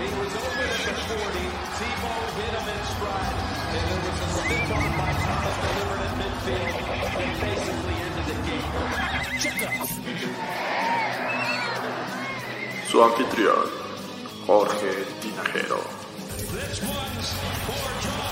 He was at the 40. Tebow hit him in stride. And there was a stiff arm by Thomas delivered at midfield and basically ended the game. Su anfitrión, Jorge Tinajero. This one's for John.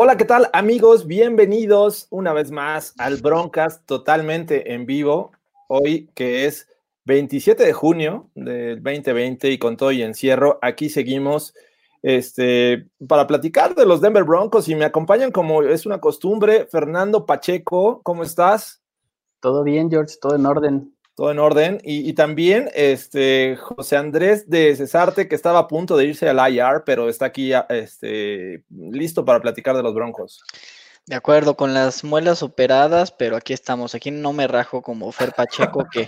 Hola, ¿qué tal amigos? Bienvenidos una vez más al Broncast totalmente en vivo. Hoy que es 27 de junio del 2020 y con todo y encierro, aquí seguimos este, para platicar de los Denver Broncos y me acompañan como es una costumbre, Fernando Pacheco, ¿cómo estás? Todo bien, George, todo en orden. Todo en orden. Y, también este, José Andrés de Cesarte, que estaba a punto de irse al IR, pero está aquí este, listo para platicar de los Broncos. De acuerdo, con las muelas operadas, pero aquí estamos. Aquí no me rajo como Fer Pacheco, que,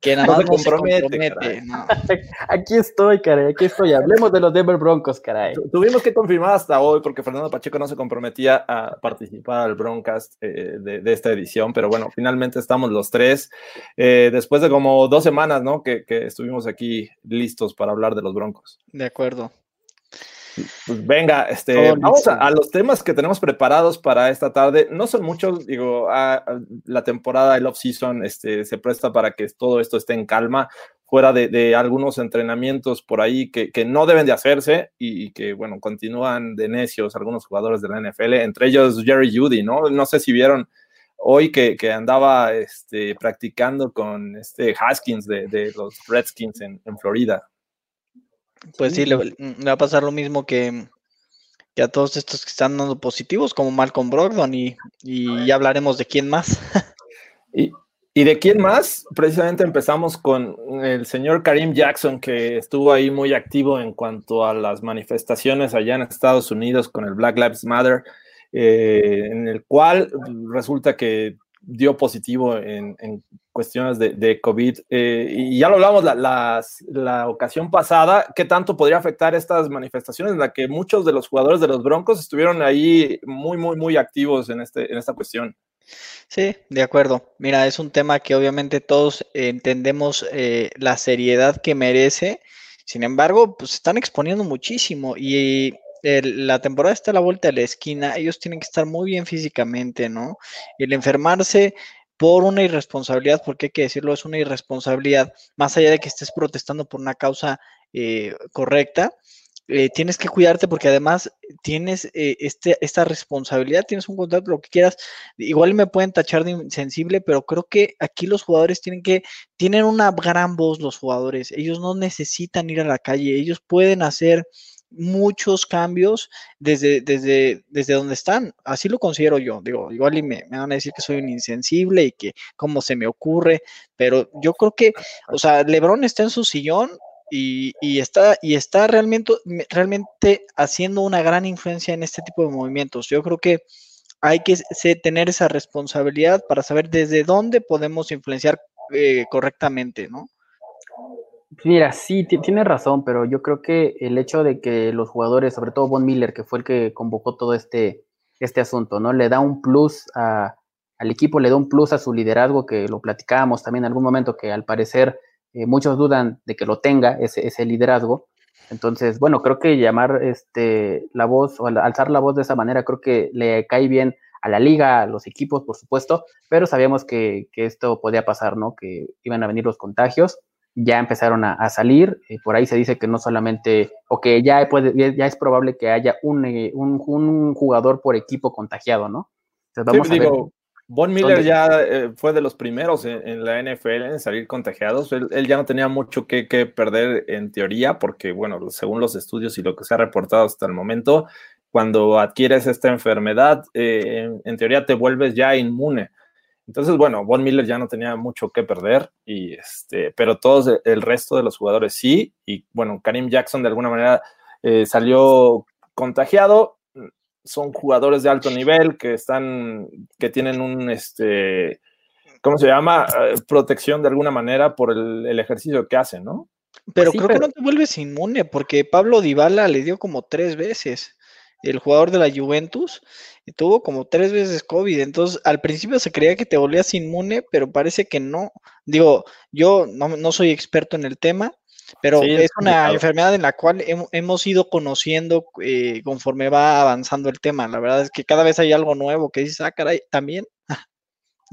que nada No más no se compromete, compromete. no. Aquí estoy, caray, aquí estoy. Hablemos de los Denver Broncos, caray. Tu- Tuvimos que confirmar hasta hoy porque Fernando Pacheco no se comprometía a participar al Broncast eh, de, de esta edición, pero bueno, finalmente estamos los tres, eh, después de como dos semanas, ¿no? Que, que estuvimos aquí listos para hablar de los Broncos. De acuerdo. Pues venga, este, Todo vamos a, a los temas que tenemos preparados para esta tarde. No son muchos, digo, a- a- la temporada, el off-season, este, se presta para que todo esto esté en calma, fuera de, de algunos entrenamientos por ahí que, que no deben de hacerse y, y que, bueno, continúan de necios algunos jugadores de la NFL, entre ellos Jerry Judy, ¿no? No sé si vieron hoy que, que andaba este, practicando con este Haskins de, de los Redskins en, en Florida. Pues sí, le, le va a pasar lo mismo que, que a todos estos que están dando positivos, como Malcolm Brogdon, y, y ya hablaremos de quién más. ¿Y, ¿Y de quién más? Precisamente empezamos con el señor Karim Jackson, que estuvo ahí muy activo en cuanto a las manifestaciones allá en Estados Unidos con el Black Lives Matter, eh, en el cual resulta que dio positivo en, en cuestiones de, COVID. eh, y ya lo hablamos la, las- la ocasión pasada, ¿qué tanto podría afectar estas manifestaciones en la que muchos de los jugadores de los Broncos estuvieron ahí muy, muy, muy activos en, este, en esta cuestión? Sí, de acuerdo. Mira, es un tema que obviamente todos eh, entendemos eh, la seriedad que merece. Sin embargo, pues están exponiendo muchísimo y el- la temporada está a la vuelta de la esquina. Ellos tienen que estar muy bien físicamente, ¿no? El enfermarse por una irresponsabilidad, porque hay que decirlo, es una irresponsabilidad, más allá de que estés protestando por una causa eh, correcta. eh, tienes que cuidarte porque además tienes eh, este, esta responsabilidad, tienes un contrato, lo que quieras, igual me pueden tachar de insensible, pero creo que aquí los jugadores tienen que, tienen una gran voz los jugadores, ellos no necesitan ir a la calle, ellos pueden hacer muchos cambios desde, desde, desde donde están, así lo considero yo, digo, igual y me, me van a decir que soy un insensible y que cómo se me ocurre, pero yo creo que, o sea, Lebron está en su sillón y, y está, y está realmente, realmente haciendo una gran influencia en este tipo de movimientos. Yo creo que hay que tener esa responsabilidad para saber desde dónde podemos influenciar eh, correctamente, ¿no? Mira, sí, ti- tienes razón, pero yo creo que el hecho de que los jugadores, sobre todo Von Miller, que fue el que convocó todo este, este asunto, ¿no? Le da un plus al equipo, le da un plus a su liderazgo, que lo platicábamos también en algún momento, que al parecer eh, muchos dudan de que lo tenga, ese, ese liderazgo. Entonces, bueno, creo que llamar este, la voz o al- alzar la voz de esa manera, creo que le cae bien a la liga, a los equipos, por supuesto, pero sabíamos que, que esto podía pasar, ¿no? Que iban a venir los contagios, ya empezaron a, a salir, eh, por ahí se dice que no solamente, o que ya, puede, ya es probable que haya un, eh, un, un jugador por equipo contagiado, ¿no? Entonces vamos sí, a digo, ver. Von Miller ya eh, fue de los primeros en, en, la NFL en salir contagiados. Él, él ya no tenía mucho que, que, perder en teoría, porque, bueno, según los estudios y lo que se ha reportado hasta el momento, cuando adquieres esta enfermedad, eh, en, en, teoría te vuelves ya inmune. Entonces, bueno, Von Miller ya no tenía mucho que perder, y este, pero todos el resto de los jugadores sí. Y bueno, Karim Jackson de alguna manera eh, salió contagiado son jugadores de alto nivel que están, que tienen un, este, ¿cómo se llama? Uh, protección de alguna manera por el, el ejercicio que hacen, ¿no? Pero sí, creo pero... que no te vuelves inmune, porque Pablo Dybala le dio como tres veces. El jugador de la Juventus y tuvo como tres veces COVID. Entonces, al principio se creía que te volvías inmune, pero parece que no. Digo, yo no, no soy experto en el tema, pero sí, es una claro. enfermedad en la cual hemos ido conociendo eh, conforme va avanzando el tema. La verdad es que cada vez hay algo nuevo que dices, ah, caray, también.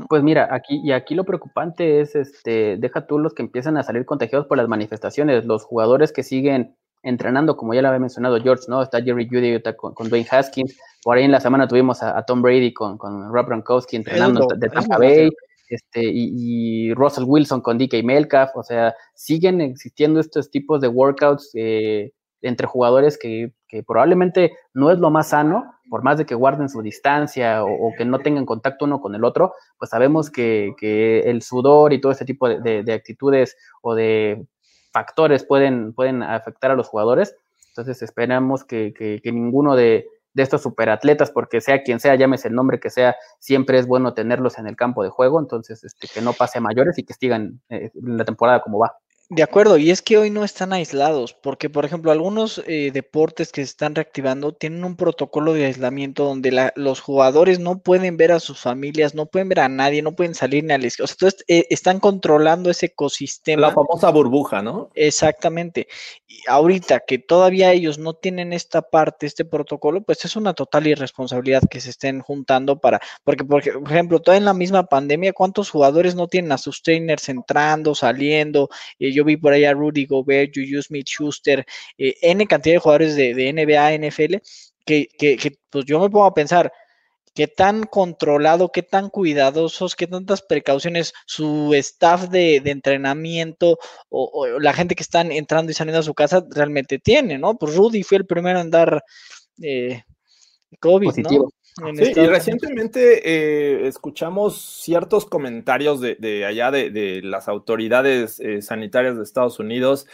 Pues mira, aquí y aquí lo preocupante es, este, deja tú los que empiezan a salir contagiados por las manifestaciones, los jugadores que siguen entrenando, como ya lo había mencionado George, ¿no? Está Jerry Judy está con, con, Dwayne Haskins, por ahí en la semana tuvimos a, a Tom Brady con, con Rob Gronkowski entrenando de Tampa Bay, este, y, y, Russell Wilson con DK Metcalf, o sea, siguen existiendo estos tipos de workouts eh, entre jugadores que, que, probablemente no es lo más sano, por más de que guarden su distancia o, o que no tengan contacto uno con el otro, pues sabemos que, que el sudor y todo ese tipo de, de, de, actitudes o de factores pueden, pueden afectar a los jugadores. Entonces esperamos que, que ninguno de, de estos superatletas, porque sea quien sea, llámese el nombre que sea, siempre es bueno tenerlos en el campo de juego, entonces este, que no pase a mayores y que sigan eh, la temporada como va. De acuerdo, y es que hoy no están aislados, porque por ejemplo algunos eh, deportes que se están reactivando tienen un protocolo de aislamiento donde la, los jugadores no pueden ver a sus familias, no pueden ver a nadie, no pueden salir ni al o sea, entonces eh, están controlando ese ecosistema. La famosa burbuja, ¿no? Exactamente. Y ahorita que todavía ellos no tienen esta parte, este protocolo, pues es una total irresponsabilidad que se estén juntando para, porque por ejemplo, toda en la misma pandemia, ¿cuántos jugadores no tienen a sus trainers entrando, saliendo? Eh, yo vi por ahí a Rudy Gobert, Juju Smith Schuster, eh, N cantidad de jugadores de, NBA, NFL, que, que, pues yo me pongo a pensar, qué tan controlado, qué tan cuidadosos, qué tantas precauciones su staff de, entrenamiento o, la gente que están entrando y saliendo a su casa realmente tiene, ¿no? Pues Rudy fue el primero en dar eh, COVID. ¿no? Sí, y recientemente eh, escuchamos ciertos comentarios de, de allá de, de, las autoridades eh, sanitarias de Estados Unidos.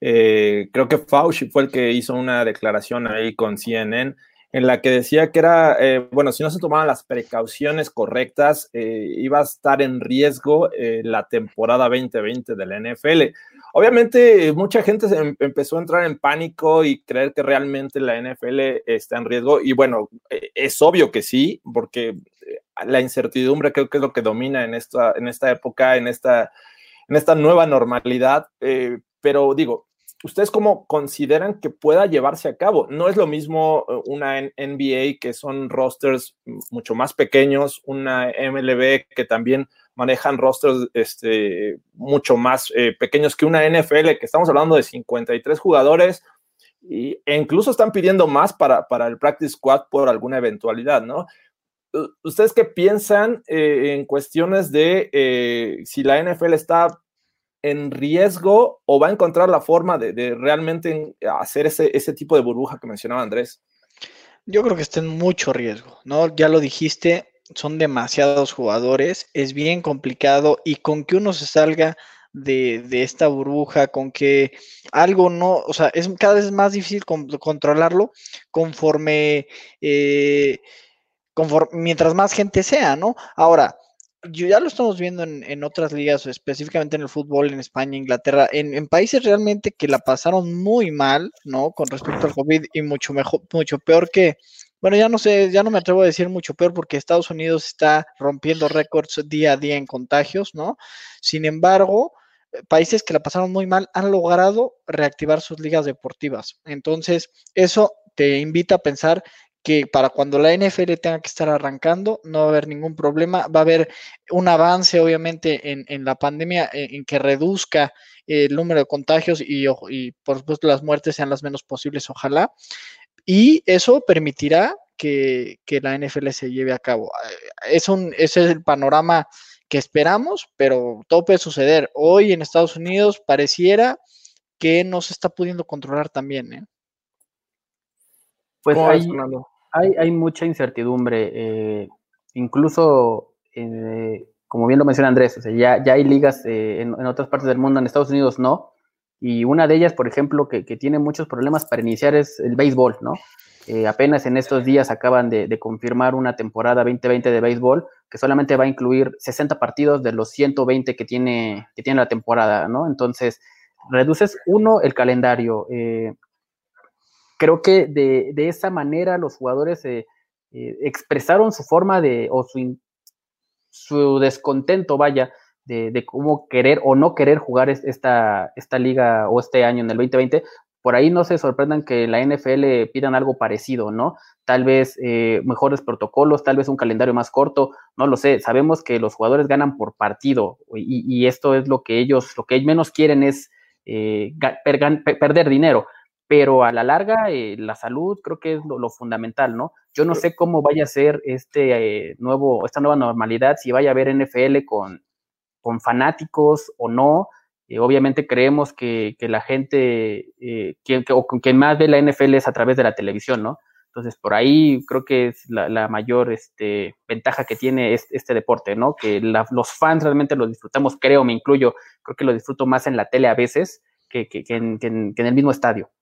Eh, creo que Fauci fue el que hizo una declaración ahí con CNN en la que decía que era, bueno, si no se tomaban las precauciones correctas, iba a estar en riesgo la temporada 2020 de la NFL. Obviamente, mucha gente em empezó a entrar en pánico y creer que realmente la NFL está en riesgo. Y bueno, eh, es obvio que sí, porque eh, la incertidumbre creo que es lo que domina en esta, en esta época, en esta, en esta nueva normalidad. Eh, pero digo, ¿Ustedes cómo consideran que pueda llevarse a cabo? No es lo mismo eh, una NBA que son rosters mucho más pequeños, una MLB que también manejan rosters este, mucho más eh, pequeños que una NFL, que estamos hablando de 53 jugadores y, e incluso están pidiendo más para, para el practice squad por alguna eventualidad, ¿no? ¿Ustedes qué piensan eh, en cuestiones de si la NFL está en riesgo o va a encontrar la forma de, realmente hacer ese, ese, tipo de burbuja que mencionaba Andrés? Yo creo que está en mucho riesgo, ¿no? Ya lo dijiste, son demasiados jugadores, es bien complicado y con que uno se salga de, de, esta burbuja, con que algo no, o sea, es cada vez más difícil con, controlarlo conforme, eh, conforme, mientras más gente sea, ¿no? Ahora, ya lo estamos viendo en, en, otras ligas, específicamente en el fútbol, en España, Inglaterra, en, en, países realmente que la pasaron muy mal, ¿no? Con respecto al COVID y mucho mejor, mucho peor que, bueno, ya no sé, ya no me atrevo a decir mucho peor porque Estados Unidos está rompiendo récords día a día en contagios, ¿no? Sin embargo, países que la pasaron muy mal han logrado reactivar sus ligas deportivas. Entonces, eso te invita a pensar que para cuando la NFL tenga que estar arrancando, no va a haber ningún problema. Va a haber un avance, obviamente, en, en la pandemia, en, en, que reduzca el número de contagios y, y, por supuesto, las muertes sean las menos posibles, ojalá. Y eso permitirá que, que la NFL se lleve a cabo. Es un, ese es el panorama que esperamos, pero todo puede suceder. Hoy en Estados Unidos pareciera que no se está pudiendo controlar también. ¿eh? Pues hay, hay, hay, mucha incertidumbre, eh, incluso, eh, como bien lo menciona Andrés, o sea, ya, ya hay ligas eh, en, en, otras partes del mundo, en Estados Unidos no, y una de ellas, por ejemplo, que, que tiene muchos problemas para iniciar es el béisbol, ¿no? Apenas en estos días acaban de, de, confirmar una temporada 2020 de béisbol que solamente va a incluir 60 partidos de los 120 que tiene, que tiene la temporada, ¿no? Entonces, reduces uno el calendario. Eh, creo que de, de, esa manera los jugadores eh, expresaron su forma de, o su, su descontento, vaya, de, de, cómo querer o no querer jugar esta, esta liga o este año en el 2020, por ahí no se sorprendan que la NFL pidan algo parecido, ¿no? Tal vez eh, mejores protocolos, tal vez un calendario más corto, no lo sé. Sabemos que los jugadores ganan por partido y, y esto es lo que ellos, lo que menos quieren es eh, per, perder dinero, pero a la larga eh, la salud creo que es lo, lo, fundamental, ¿no? Yo no sé cómo vaya a ser este eh, nuevo, esta nueva normalidad, si vaya a haber NFL con, con fanáticos o no, eh, obviamente creemos que, que la gente, quien, que, o quien más ve la NFL es a través de la televisión, ¿no? Entonces, por ahí creo que es la, la mayor este, ventaja que tiene este, este deporte, ¿no? Que la, los fans realmente lo disfrutamos, creo, me incluyo, creo que lo disfruto más en la tele a veces que, que, que en, en, en, el mismo estadio.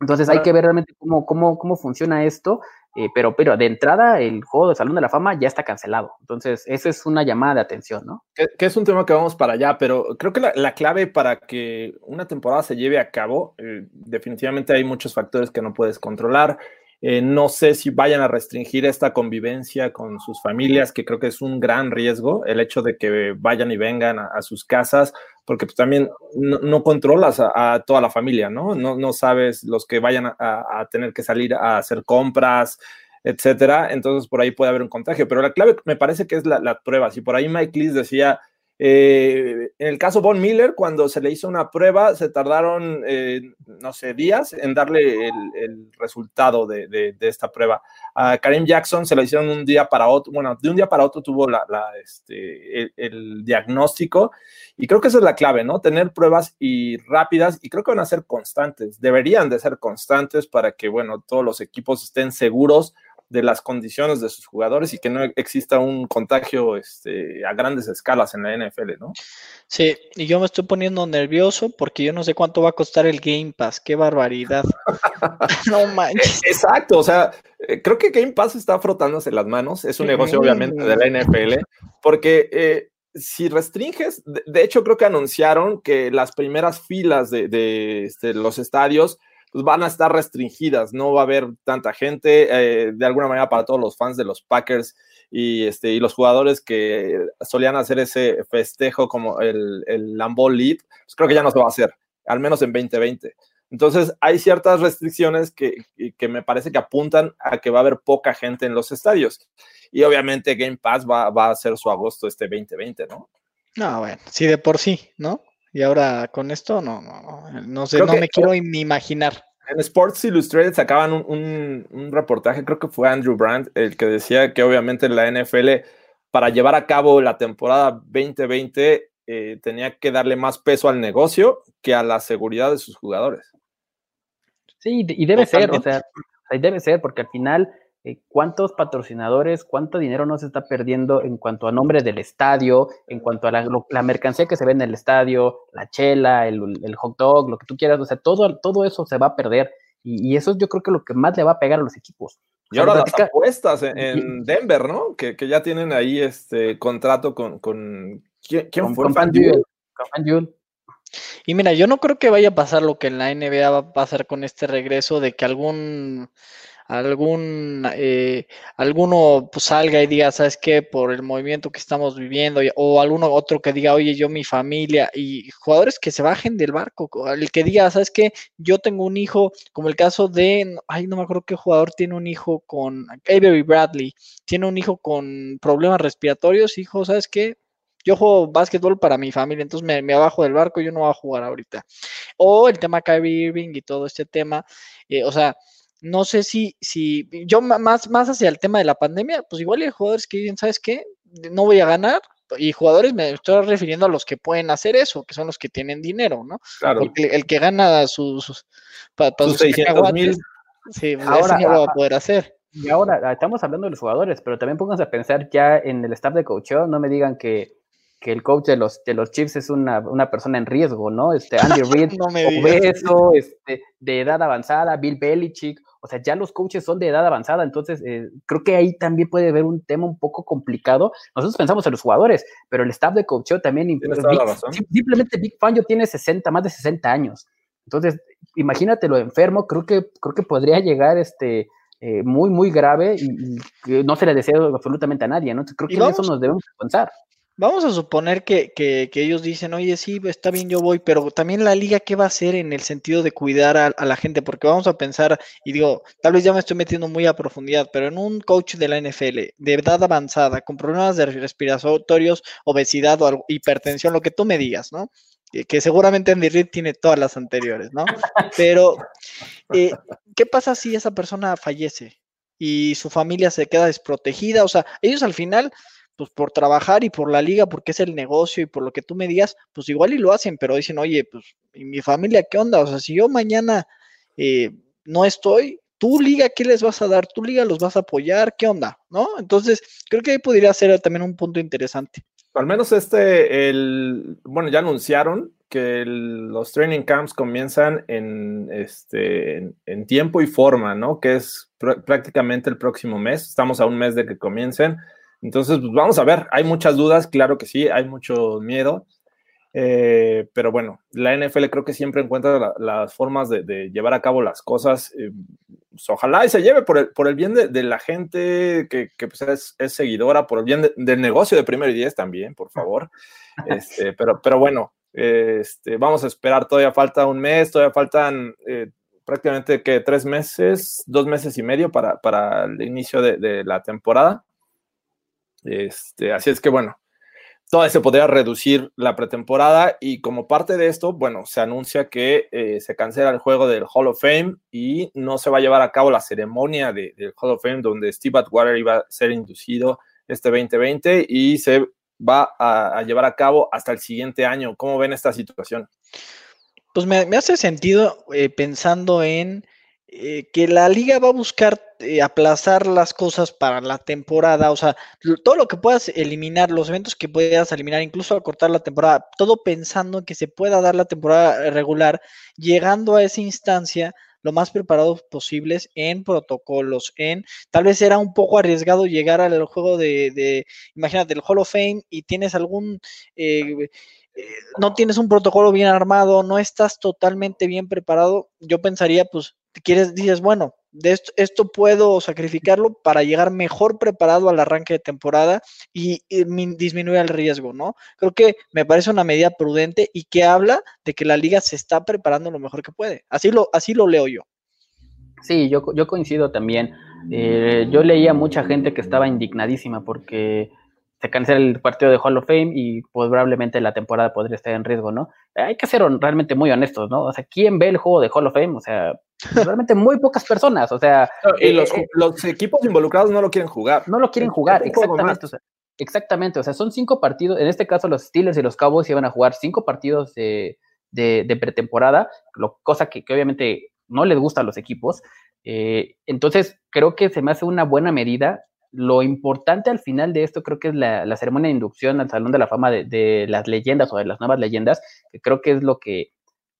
Entonces, hay que ver realmente cómo, cómo, cómo funciona esto eh, pero, pero de entrada el juego de Salón de la Fama ya está cancelado. Entonces, esa es una llamada de atención, ¿no? Que, que es un tema que vamos para allá, pero creo que la, la clave para que una temporada se lleve a cabo, eh, definitivamente hay muchos factores que no puedes controlar. Eh, no sé si vayan a restringir esta convivencia con sus familias, que creo que es un gran riesgo, el hecho de que vayan y vengan a, a sus casas, porque pues, también no, controlas a, toda la familia, ¿no? ¿no? Sabes los que vayan a, a, tener que salir a hacer compras, etcétera. Entonces por ahí puede haber un contagio, pero la clave me parece que es la, la prueba. Si por ahí Mike Lees decía, eh, en el caso Von Miller, cuando se le hizo una prueba, se tardaron, eh, no sé, días en darle el, el resultado de, de, de, esta prueba. A Karim Jackson se le hicieron un día para otro, bueno, de un día para otro tuvo la, la, este, el, el, diagnóstico y creo que esa es la clave, ¿no? Tener pruebas y rápidas y creo que van a ser constantes, deberían de ser constantes para que, bueno, todos los equipos estén seguros de las condiciones de sus jugadores y que no exista un contagio este, a grandes escalas en la NFL, ¿no? Sí, y yo me estoy poniendo nervioso porque yo no sé cuánto va a costar el Game Pass, qué barbaridad. no manches. Exacto, o sea, eh, creo que Game Pass está frotándose las manos, es un negocio obviamente de la NFL, porque eh, si restringes, de, de, hecho creo que anunciaron que las primeras filas de, de este, los estadios pues van a estar restringidas, no va a haber tanta gente, eh, de alguna manera para todos los fans de los Packers y, este, y los jugadores que solían hacer ese festejo como el, el Lambeau Lead, pues creo que ya no se va a hacer, al menos en 2020. Entonces, hay ciertas restricciones que, que, me parece que apuntan a que va a haber poca gente en los estadios. Y obviamente Game Pass va, va a ser su agosto este 2020, ¿no? No, bueno, sí, de por sí, ¿no? Y ahora con esto, no, no, no, no sé, creo no que, me quiero ni imaginar. En Sports Illustrated sacaban un, un, un, reportaje, creo que fue Andrew Brandt, el que decía que obviamente la NFL, para llevar a cabo la temporada 2020, eh, tenía que darle más peso al negocio que a la seguridad de sus jugadores. Sí, y debe Totalmente. ser, o sea, debe ser, porque al final cuántos patrocinadores, cuánto dinero no se está perdiendo en cuanto a nombre del estadio, en cuanto a la, lo, la mercancía que se ve en el estadio, la chela, el, el, hot dog, lo que tú quieras, o sea, todo, todo eso se va a perder. Y, y, eso yo creo que lo que más le va a pegar a los equipos. Y ahora las apuestas en, en Denver, ¿no? Que, que, ya tienen ahí este contrato con. con ¿Quién, quién con, fue? Con Fanduel. Fan y mira, yo no creo que vaya a pasar lo que en la NBA va a pasar con este regreso de que algún algún eh, alguno pues salga y diga, ¿sabes qué? Por el movimiento que estamos viviendo, o alguno otro que diga, oye, yo mi familia, y jugadores que se bajen del barco, el que diga, ¿sabes qué? Yo tengo un hijo, como el caso de, ay, no me acuerdo qué jugador tiene un hijo con Avery Bradley, tiene un hijo con problemas respiratorios, hijo, ¿sabes qué? Yo juego básquetbol para mi familia, entonces me, me abajo del barco, yo no voy a jugar ahorita. O el tema Kyrie Irving y todo este tema, eh, o sea, no sé si, si yo más, más hacia el tema de la pandemia, pues igual hay jugadores que dicen, ¿sabes qué? No voy a ganar, y jugadores me estoy refiriendo a los que pueden hacer eso, que son los que tienen dinero, ¿no? Claro. Porque el que gana sus, sus, pa- pa Sus sus 600 mil. sí, pues, Ahora, no lo va a poder hacer. Y ahora ah, estamos hablando de los jugadores, pero también pónganse a pensar ya en el staff de coacheo, no me digan que, que el coach de los, de los Chiefs es una, una persona en riesgo, ¿no? Este Andy Reid, No obeso, este, de edad avanzada, Bill Belichick, o sea, ya los coaches son de edad avanzada, entonces eh, creo que ahí también puede haber un tema un poco complicado. Nosotros pensamos en los jugadores, pero el staff de coacheo también, Big- simplemente Big Fangio tiene 60, más de 60 años. Entonces, imagínate lo enfermo, creo que, creo que podría llegar este, eh, muy, muy grave y, y que no se le desea absolutamente a nadie, ¿no? Entonces, creo que en eso nos debemos pensar. Vamos a suponer que, que- ellos dicen, oye, sí, está bien, yo voy, pero también la liga, ¿qué va a hacer en el sentido de cuidar a, la gente? Porque vamos a pensar, y digo, tal vez ya me estoy metiendo muy a profundidad, pero en un coach de la NFL de edad avanzada, con problemas de respiratorios, obesidad o hipertensión, lo que tú me digas, ¿no? Que, que seguramente Andy Reid tiene todas las anteriores, ¿no? Pero, eh, ¿qué pasa si esa persona fallece y su familia se queda desprotegida? O sea, ellos al final pues por trabajar y por la liga, porque es el negocio y por lo que tú me digas, pues igual y lo hacen, pero dicen, oye, pues, ¿y mi familia qué onda? O sea, si yo mañana eh, no estoy, tu liga, ¿qué les vas a dar? Tu liga los vas a apoyar, ¿qué onda? ¿No? Entonces, creo que ahí podría ser también un punto interesante. Al menos este, el, bueno, ya anunciaron que los training camps comienzan en, este, en, tiempo y forma, ¿no? Que es pr- prácticamente el próximo mes. Estamos a un mes de que comiencen. Entonces, pues vamos a ver. Hay muchas dudas, claro que sí, hay mucho miedo. Eh, pero bueno, la NFL creo que siempre encuentra la- las formas de, de llevar a cabo las cosas. eh, pues, ojalá y se lleve por el, por el bien de, de la gente que, que, pues, es, es seguidora, por el bien de- del negocio de Primero y Diez también, por favor. Este, pero, pero bueno, este, vamos a esperar. Todavía falta un mes, todavía faltan eh, prácticamente que tres meses, dos meses y medio para, para el inicio de, de la temporada. Este, así es que bueno, todavía se podría reducir la pretemporada y como parte de esto, bueno, se anuncia que eh, se cancela el juego del Hall of Fame y no se va a llevar a cabo la ceremonia de- del Hall of Fame donde Steve Atwater iba a ser inducido este 2020 y se va a, llevar a cabo hasta el siguiente año. ¿Cómo ven esta situación? Pues me, me hace sentido eh, pensando en eh, que la liga va a buscar eh, aplazar las cosas para la temporada, o sea, todo lo que puedas eliminar, los eventos que puedas eliminar, incluso acortar la temporada, todo pensando en que se pueda dar la temporada regular, llegando a esa instancia lo más preparados posibles en protocolos, en tal vez era un poco arriesgado llegar al juego de, de imagínate, el Hall of Fame y tienes algún eh, eh, no tienes un protocolo bien armado, no estás totalmente bien preparado, yo pensaría, pues, quieres, dices, bueno, de esto, esto puedo sacrificarlo para llegar mejor preparado al arranque de temporada y, y min- disminuir el riesgo, ¿no? Creo que me parece una medida prudente y que habla de que la liga se está preparando lo mejor que puede. Así lo, así lo leo yo. Sí, yo, yo coincido también. Eh, yo leía mucha gente que estaba indignadísima porque se cancela el partido de Hall of Fame y probablemente la temporada podría estar en riesgo, ¿no? Hay que ser realmente muy honestos, ¿no? O sea, ¿quién ve el juego de Hall of Fame? O sea, realmente muy pocas personas, o sea, Y eh, los, eh, los equipos involucrados no lo quieren jugar. no lo quieren Es- jugar, exactamente. O sea, exactamente, o sea, son cinco partidos, en este caso los Steelers y los Cowboys iban a jugar cinco partidos de, de- de pretemporada, lo, cosa que, que obviamente no les gusta a los equipos. Eh, entonces, creo que se me hace una buena medida. Lo importante al final de esto creo que es la, la ceremonia de inducción al Salón de la Fama de, las leyendas o de las nuevas leyendas, que creo que es lo que,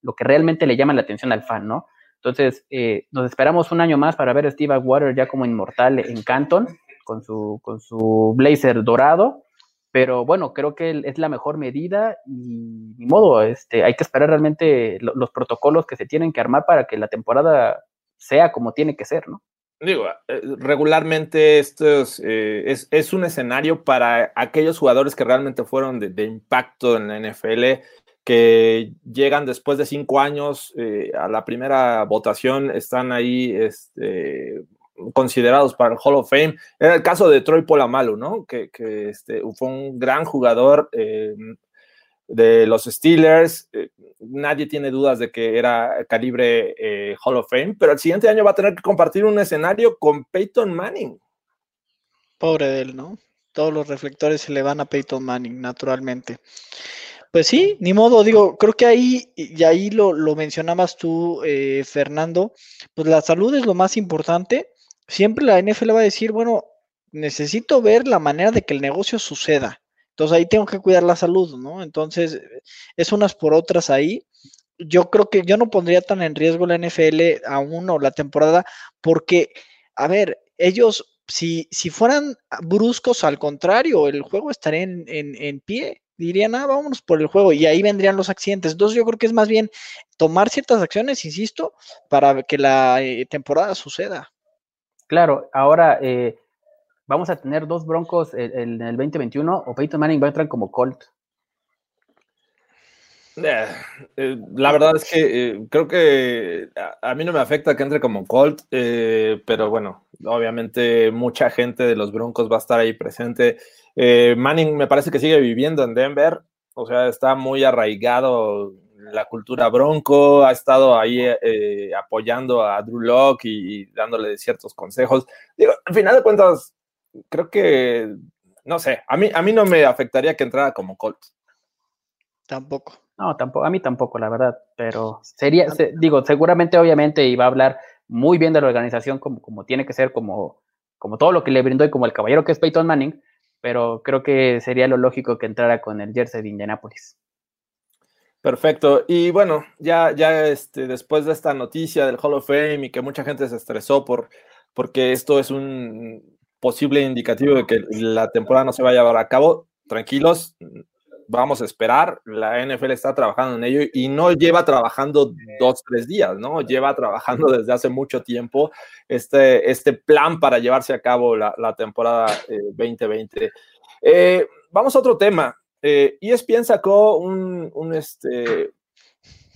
lo que realmente le llama la atención al fan, ¿no? Entonces, eh, nos esperamos un año más para ver a Steve Water ya como inmortal en Canton, con su, con su blazer dorado. Pero bueno, creo que es la mejor medida y ni modo, este, hay que esperar realmente lo- los protocolos que se tienen que armar para que la temporada sea como tiene que ser, ¿no? Digo, eh, regularmente esto es, eh, es, es, un escenario para aquellos jugadores que realmente fueron de, impacto en la NFL, que llegan después de cinco años eh, a la primera votación, están ahí este, considerados para el Hall of Fame. Era el caso de Troy Polamalu, ¿no? Que, este, fue un gran jugador de los Steelers. Eh, nadie tiene dudas de que era calibre eh, Hall of Fame, pero el siguiente año va a tener que compartir un escenario con Peyton Manning. Pobre de él, ¿no? Todos los reflectores se le van a Peyton Manning, naturalmente. Pues sí, ni modo, digo, creo que ahí, y ahí lo, lo mencionabas tú, eh, Fernando, pues la salud es lo más importante. Siempre la NFL va a decir, bueno, necesito ver la manera de que el negocio suceda. Entonces ahí tengo que cuidar la salud, ¿no? Entonces, es unas por otras ahí. Yo creo que yo no pondría tan en riesgo la NFL aún o la temporada, porque, a ver, ellos, si, si fueran bruscos, al contrario, el juego estaría en, en, en pie dirían, ah, vámonos por el juego y ahí vendrían los accidentes. Entonces yo creo que es más bien tomar ciertas acciones, insisto, para que la eh, temporada suceda. Claro, ahora eh, vamos a tener dos broncos en, el 2021 o Peyton Manning va a entrar como Colt. Eh, eh, la verdad es que eh, creo que a, mí no me afecta que entre como Colt, pero bueno, obviamente mucha gente de los Broncos va a estar ahí presente. Manning me parece que sigue viviendo en Denver, o sea, está muy arraigado la cultura bronco, ha estado ahí apoyando a Drew Locke y dándole ciertos consejos. Digo, al final de cuentas, creo que, no sé, a mí, a mí no me afectaría que entrara como Colt. Tampoco. No, tampoco, a mí tampoco, la verdad, pero sería, se, digo, seguramente, obviamente, iba a hablar muy bien de la organización como, como tiene que ser, como, como todo lo que le brindó y como el caballero que es Peyton Manning, pero creo que sería lo lógico que entrara con el jersey de Indianapolis. Perfecto. Y bueno, ya, ya este, después de esta noticia del Hall of Fame y que mucha gente se estresó por, porque esto es un posible indicativo de que la temporada no se va a llevar a cabo, tranquilos, vamos a esperar, la NFL está trabajando en ello y no lleva trabajando dos, tres días, ¿no? Lleva trabajando desde hace mucho tiempo este, este plan para llevarse a cabo la, la temporada eh, 2020. Eh, vamos a otro tema. Eh, ESPN sacó un, un este,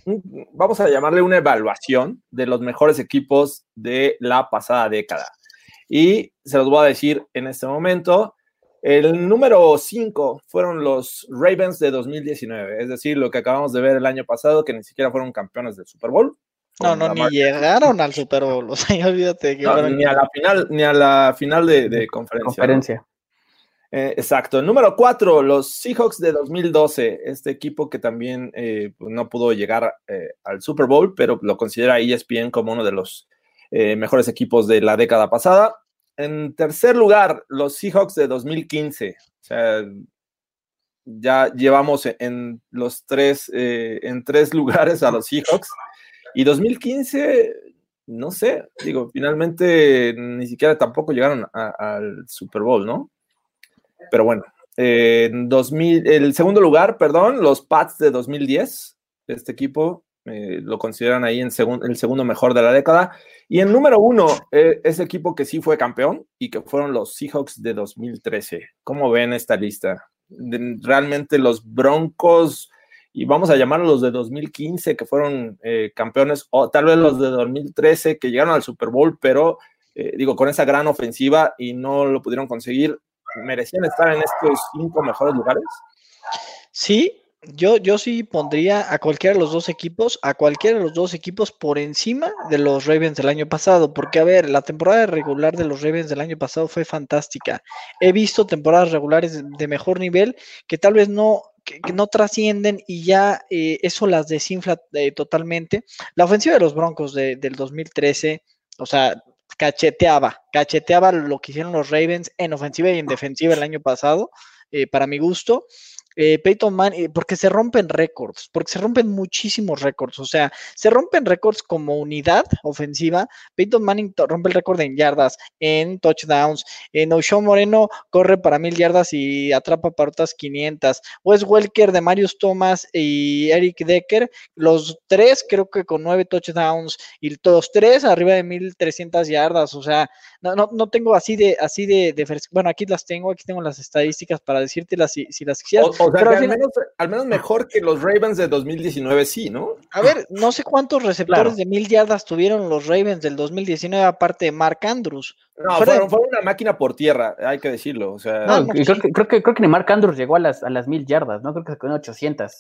un, vamos a llamarle una evaluación de los mejores equipos de la pasada década. Y se los voy a decir en este momento. El número 5 fueron los Ravens de 2019, es decir, lo que acabamos de ver el año pasado, que ni siquiera fueron campeones del Super Bowl. No, no, ni llegaron al Super Bowl, o sea, olvídate que no, ni a la final, ni a la final de, de conferencia. conferencia. ¿no? Eh, exacto. El número 4, los Seahawks de 2012, este equipo que también eh, no pudo llegar eh, al Super Bowl, pero lo considera ESPN como uno de los eh, mejores equipos de la década pasada. En tercer lugar, los Seahawks de 2015. O sea, ya llevamos en los tres, eh, en tres lugares a los Seahawks. Y 2015, no sé, digo, finalmente ni siquiera tampoco llegaron al Super Bowl, ¿no? Pero bueno, eh, en 2000, el segundo lugar, perdón, los Pats de 2010. Este equipo eh, lo consideran ahí en segun, el segundo mejor de la década. Y en número uno, eh, ese equipo que sí fue campeón y que fueron los Seahawks de 2013. ¿Cómo ven esta lista? Realmente los Broncos, y vamos a llamarlos los de 2015, que fueron eh, campeones, o tal vez los de 2013, que llegaron al Super Bowl, pero eh, digo, con esa gran ofensiva y no lo pudieron conseguir, ¿merecían estar en estos cinco mejores lugares? Sí, yo, yo sí pondría a cualquiera de los dos equipos, a cualquiera de los dos equipos por encima de los Ravens del año pasado, porque a ver, la temporada regular de los Ravens del año pasado fue fantástica. He visto temporadas regulares de mejor nivel que tal vez no, que, no trascienden y ya eh, eso las desinfla eh, totalmente. La ofensiva de los Broncos de, del 2013, o sea, cacheteaba, cacheteaba lo que hicieron los Ravens en ofensiva y en defensiva el año pasado, eh, para mi gusto eh, Peyton Manning, porque se rompen récords, porque se rompen muchísimos récords, o sea, se rompen récords como unidad ofensiva. Peyton Manning rompe el récord en yardas, en touchdowns, en O'Shawn Moreno corre para mil yardas y atrapa para otras 500. Wes Welker de Marius Thomas y Eric Decker, los tres creo que con nueve touchdowns y todos tres arriba de 1300 yardas, o sea, no, no, no tengo así de, así de, bueno, aquí las tengo, aquí tengo las estadísticas para decírtelas si, si las quisieras. O sea, al, menos, al, menos, mejor que los Ravens de 2019, sí, ¿no? A ver, no sé cuántos receptores claro. de mil yardas tuvieron los Ravens del 2019, aparte de Mark Andrews. No, fueron, fueron, una máquina por tierra, hay que decirlo. O sea, no, no, creo, sí. que, creo, que, creo que ni Mark Andrews llegó a las, a las mil yardas, ¿no? Creo que se quedó en 800.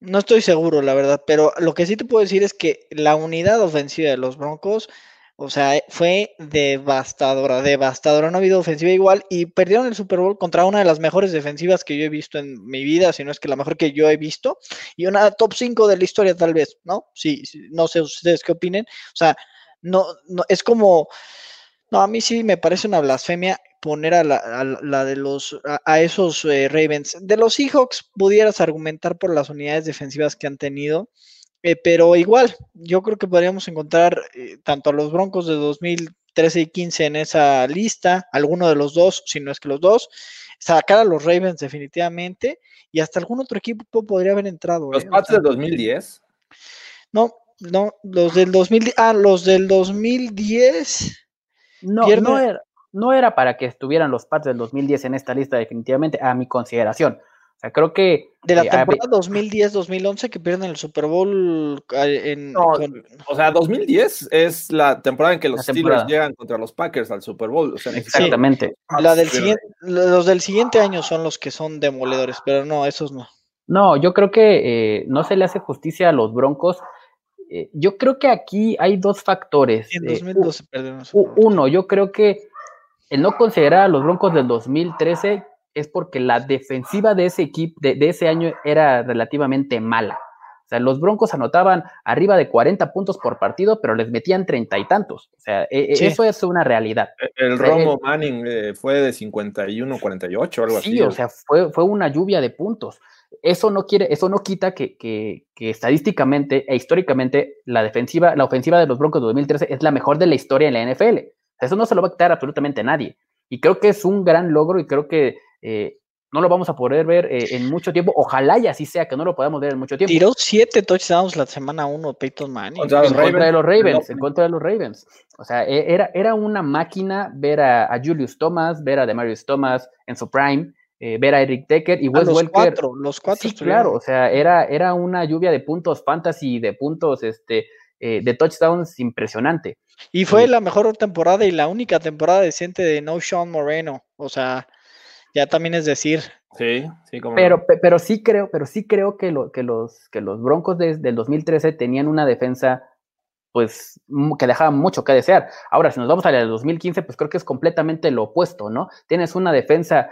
No estoy seguro, la verdad, pero lo que sí te puedo decir es que la unidad ofensiva de los Broncos o sea, fue devastadora, devastadora. No ha habido ofensiva igual y perdieron el Super Bowl contra una de las mejores defensivas que yo he visto en mi vida, si no es que la mejor que yo he visto, y una top 5 de la historia tal vez, ¿no? Sí, no sé ustedes qué opinen. O sea, no, no, es como, no, a mí sí me parece una blasfemia poner a la, a la de los, a, a esos eh, Ravens. De los Seahawks pudieras argumentar por las unidades defensivas que han tenido, eh, pero igual, yo creo que podríamos encontrar eh, tanto a los Broncos de 2013 y 15 en esa lista, alguno de los dos, si no es que los dos, sacar a los Ravens definitivamente, y hasta algún otro equipo podría haber entrado. ¿Los eh, Pats o sea, del 2010? No, no, los del 2010, ah, los del 2010. No, pierden... no, era, no era para que estuvieran los Pats del 2010 en esta lista definitivamente, a mi consideración. O sea, creo que. De la eh, temporada 2010-2011 que pierden el Super Bowl en. No, con... O sea, 2010 es la temporada en que los Steelers llegan contra los Packers al Super Bowl. O sea, Exactamente. Sí. La del siguiente, los del siguiente año son los que son demoledores, pero no, esos no. No, yo creo que eh, no se le hace justicia a los Broncos. Eh, yo creo que aquí hay dos factores. En 2012 eh, perdemos. Uno, yo creo que el no considerar a los Broncos del 2013 es porque la defensiva de ese equipo, de, de, ese año, era relativamente mala. O sea, los Broncos anotaban arriba de 40 puntos por partido, pero les metían treinta y tantos. O sea, sí. eso es una realidad. El, el Romo Manning eh, fue de 51, 48, algo sí, así. Sí, o sea, fue, fue una lluvia de puntos. Eso no quiere, eso no quita que, que, que, estadísticamente e históricamente la defensiva, la ofensiva de los Broncos de 2013 es la mejor de la historia en la NFL. Eso no se lo va a quitar absolutamente nadie. Y creo que es un gran logro y creo que eh, no lo vamos a poder ver eh, en mucho tiempo. Ojalá y así sea, que no lo podamos ver en mucho tiempo. Tiró siete touchdowns la semana uno Peyton Manning. Contra en contra de los Ravens, en contra de los Ravens. O sea, era, era una máquina ver a, a Julius Thomas, ver a Demarius Thomas en su prime, eh, ver a Eric Decker y Wes los Welker. Cuatro, los cuatro. Sí, claro, o sea, era, era una lluvia de puntos fantasy, de puntos, este, eh, de touchdowns impresionante. Y fue sí. la mejor temporada y la única temporada decente de No Sean Moreno. O sea, ya también es decir. Sí, sí, como pero, no. pero sí creo, pero sí creo que, lo, que, los, que los Broncos de, del 2013 tenían una defensa pues que dejaba mucho que desear. Ahora, si nos vamos a la del 2015, pues creo que es completamente lo opuesto, ¿no? Tienes una defensa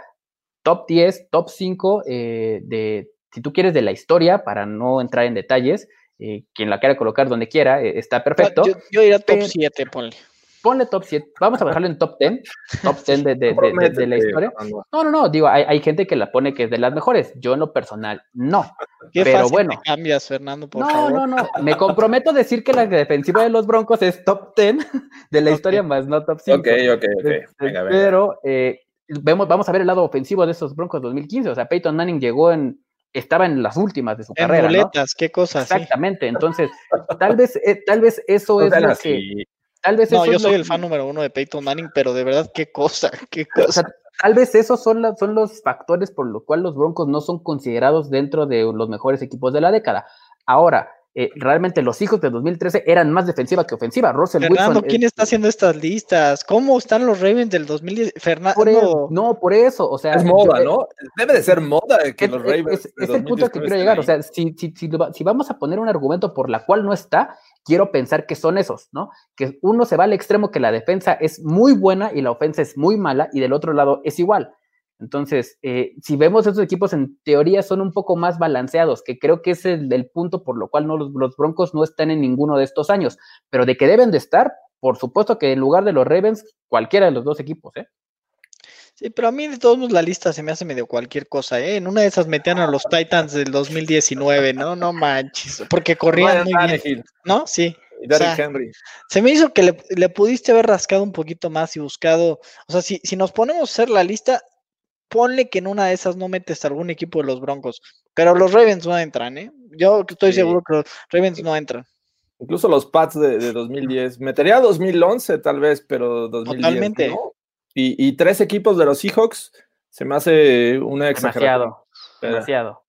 top 10, top 5 eh, de, si tú quieres, de la historia, para no entrar en detalles, eh, quien la quiera colocar donde quiera, eh, está perfecto. Yo, yo iría top 7, ponle ponle top 7, vamos a bajarlo en top 10, top 10 de, de, de, de la historia. No, no, no, digo, hay, hay, gente que la pone que es de las mejores, yo en lo personal no. Qué pero bueno. cambias, Fernando, por no, favor. No, no, no, me comprometo a decir que la defensiva de los Broncos es top 10 de la historia, más no top 5. Ok, ok, ok. Venga, venga. Pero eh, vemos, vamos a ver el lado ofensivo de esos Broncos 2015, o sea, Peyton Manning llegó en estaba en las últimas de su en carrera. Muletas, ¿no? qué cosas. Exactamente, sí. entonces, tal vez, eh, tal vez eso es lo que. Tal vez no, eso yo soy el fan número uno de Peyton Manning, pero de verdad, qué cosa, qué cosa. O sea, tal vez esos son, la, son los factores por los cuales los Broncos no son considerados dentro de los mejores equipos de la década. Ahora, eh, realmente los hijos de 2013 eran más defensiva que ofensiva. Russell Fernando, Wilson, ¿quién eh, está haciendo estas listas? ¿Cómo están los Ravens del 2010? Fernando. Por eso, no, por eso, o sea. Es moda, yo, ¿no? Debe de ser moda que es, los Ravens. Es, es el punto que quiero llegar. Ahí. O sea, si, si, si, si, vamos a poner un argumento por la cual no está, quiero pensar que son esos, ¿no? Que uno se va al extremo que la defensa es muy buena y la ofensa es muy mala, y del otro lado es igual. Entonces, eh, si vemos esos equipos, en teoría son un poco más balanceados, que creo que es el, el punto por lo cual no, los, los, Broncos no están en ninguno de estos años, pero de que deben de estar, por supuesto que en lugar de los Ravens, cualquiera de los dos equipos, ¿eh? Sí, pero a mí de todos modos la lista se me hace medio cualquier cosa, ¿eh? En una de esas metían a los Titans del 2019, ¿no? No manches, porque corrían muy bien, ¿no? Sí. y o sea, Henry. Se me hizo que le, le pudiste haber rascado un poquito más y buscado, o sea, si, si nos ponemos a hacer la lista, ponle que en una de esas no metes a algún equipo de los Broncos, pero los Ravens no entran, ¿eh? Yo estoy Sí. seguro que los Ravens no entran. Incluso los Pats de, de 2010. Metería 2011 tal vez, pero 2010 Totalmente. no. Y, y tres equipos de los Seahawks se me hace una exageración. Demasiado, demasiado.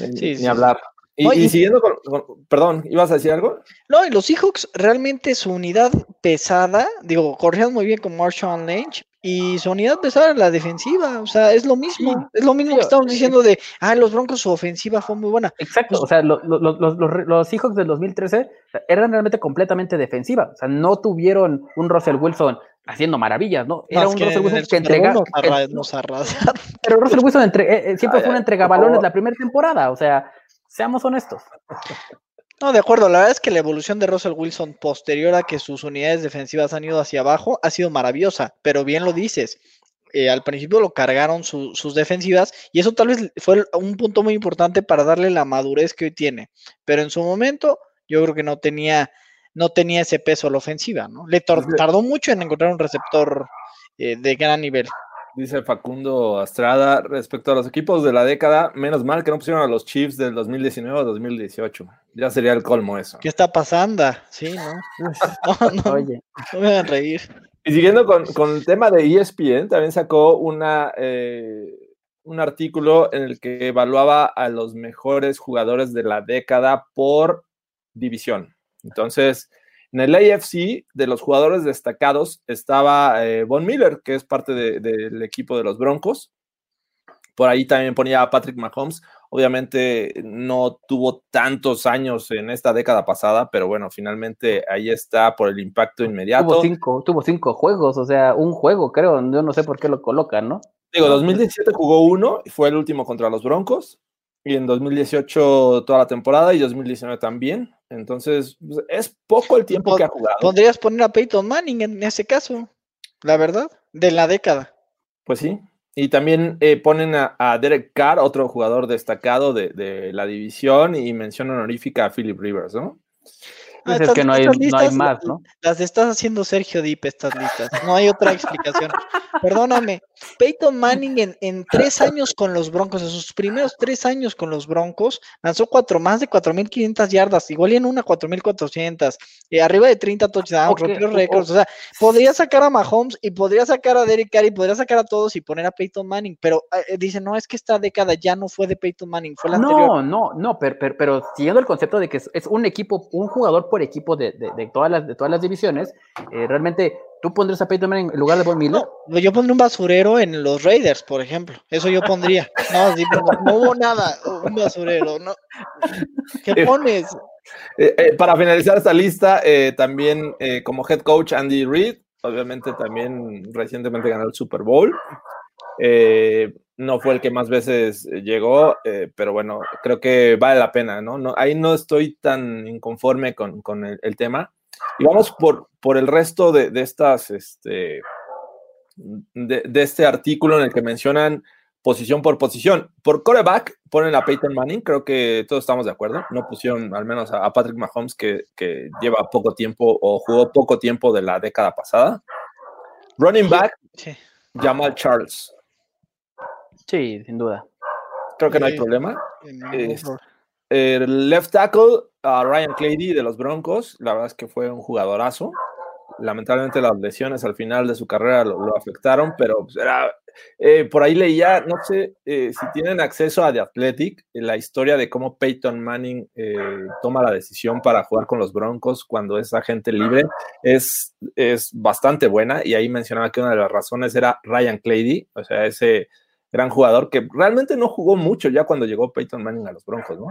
Ni, Sí, ni sí. hablar. Y, No, y y- siguiendo con, con- Perdón, ¿ibas a decir algo? No, y los Seahawks realmente su unidad pesada, digo, corrían muy bien con Marshawn Lynch y su unidad pesada la defensiva, o sea, es lo mismo, Sí, es lo mismo que estamos diciendo de, ah, los Broncos su ofensiva fue muy buena. Exacto, o sea, lo- lo- lo- los, los, los Seahawks del 2013 eran realmente completamente defensiva, o sea, no tuvieron un Russell Wilson haciendo maravillas, ¿no? Era un Russell Wilson que Super entrega, Bowl nos que- arra- nos arrasaron. pero Russell Wilson entre- eh, eh, siempre Ay, fue un entregabalones la primera temporada, o sea, seamos honestos. No, de acuerdo, la verdad es que la evolución de Russell Wilson posterior a que sus unidades defensivas han ido hacia abajo ha sido maravillosa, pero bien lo dices. eh, al principio lo cargaron su- sus defensivas y eso tal vez fue un punto muy importante para darle la madurez que hoy tiene. Pero en su momento yo creo que no tenía, no tenía ese peso a la ofensiva, ¿no? Le Dice- tardó mucho en encontrar un receptor eh, de gran nivel. Dice Facundo Astrada respecto a los equipos de la década. Menos mal que no pusieron a los Chiefs del 2019 o 2018. Ya sería el colmo eso. ¿Qué está pasando? Sí, ¿no? No, no, Oye, no me hagan reír. Y siguiendo con, con el tema de ESPN, también sacó una, eh, un artículo en el que evaluaba a los mejores jugadores de la década por división. Entonces, en el AFC, de los jugadores destacados, estaba eh, Von Miller, que es parte de- del equipo de los Broncos. Por ahí también ponía a Patrick Mahomes. Obviamente no tuvo tantos años en esta década pasada, pero bueno, finalmente ahí está por el impacto inmediato. tuvo cinco, tuvo cinco juegos, o sea, un juego, creo, yo no sé por qué lo colocan, ¿no? Digo, 2017 jugó uno, y fue el último contra los Broncos, y en 2018 toda la temporada y 2019 también. Entonces, pues, es poco el tiempo que ha jugado. Podrías poner a Peyton Manning en ese caso, la verdad, de la década. Pues sí. Y también eh, ponen a, a Derek Carr, otro jugador destacado de, de la división, y mención honorífica a Philip Rivers, ¿no? Pues es que no hay, estas no hay listas, más, ¿no? Las estás haciendo Sergio Dip, estas listas. No hay otra explicación. Perdóname. Peyton Manning en, en tres años con los Broncos, en sus primeros tres años con los Broncos, lanzó cuatro, más de 4.500 yardas, igual y en una 4.400, eh, arriba de 30 touchdowns, Ok, rompió récords. O sea, podría sacar a Mahomes y podría sacar a Derek Carr y podría sacar a todos y poner a Peyton Manning, pero eh, dicen, no, es que esta década ya no fue de Peyton Manning, fue la anterior. No, no, no, pero, pero, pero siguiendo el concepto de que es, es un equipo, un jugador por equipo de, de- de todas, las, de todas las divisiones, eh, realmente tú pondrías a Peyton Manning en lugar de Von Miller. No, yo pondría un basurero en los Raiders, por ejemplo. Eso yo pondría. No, sí, no, no hubo nada. Un basurero, ¿no? ¿Qué pones? Eh, eh, para finalizar esta lista, eh, también eh, como head coach Andy Reid, obviamente también recientemente ganó el Super Bowl. Eh, no fue el que más veces llegó, eh, pero bueno, creo que vale la pena, ¿no? no ahí no estoy tan inconforme con, con el, el, tema. Y vamos por, por el resto de, de estas, este, de, de, este artículo en el que mencionan posición por posición. Por coreback ponen a Peyton Manning, creo que todos estamos de acuerdo. No pusieron al menos a, a Patrick Mahomes, que, que, lleva poco tiempo o jugó poco tiempo de la década pasada. Running back. Jamal Charles. Sí, sin duda. Creo que no hay problema. Es, el left tackle, uh, Ryan Clady de los Broncos, la verdad es que fue un jugadorazo. Lamentablemente las lesiones al final de su carrera lo, lo afectaron, pero pues era, eh, por ahí leía, no sé eh, si tienen acceso a The Athletic, la historia de cómo Peyton Manning eh, toma la decisión para jugar con los Broncos cuando es agente libre, es, es bastante buena y ahí mencionaba que una de las razones era Ryan Clady, o sea, ese gran jugador que realmente no jugó mucho ya cuando llegó Peyton Manning a los Broncos, ¿no?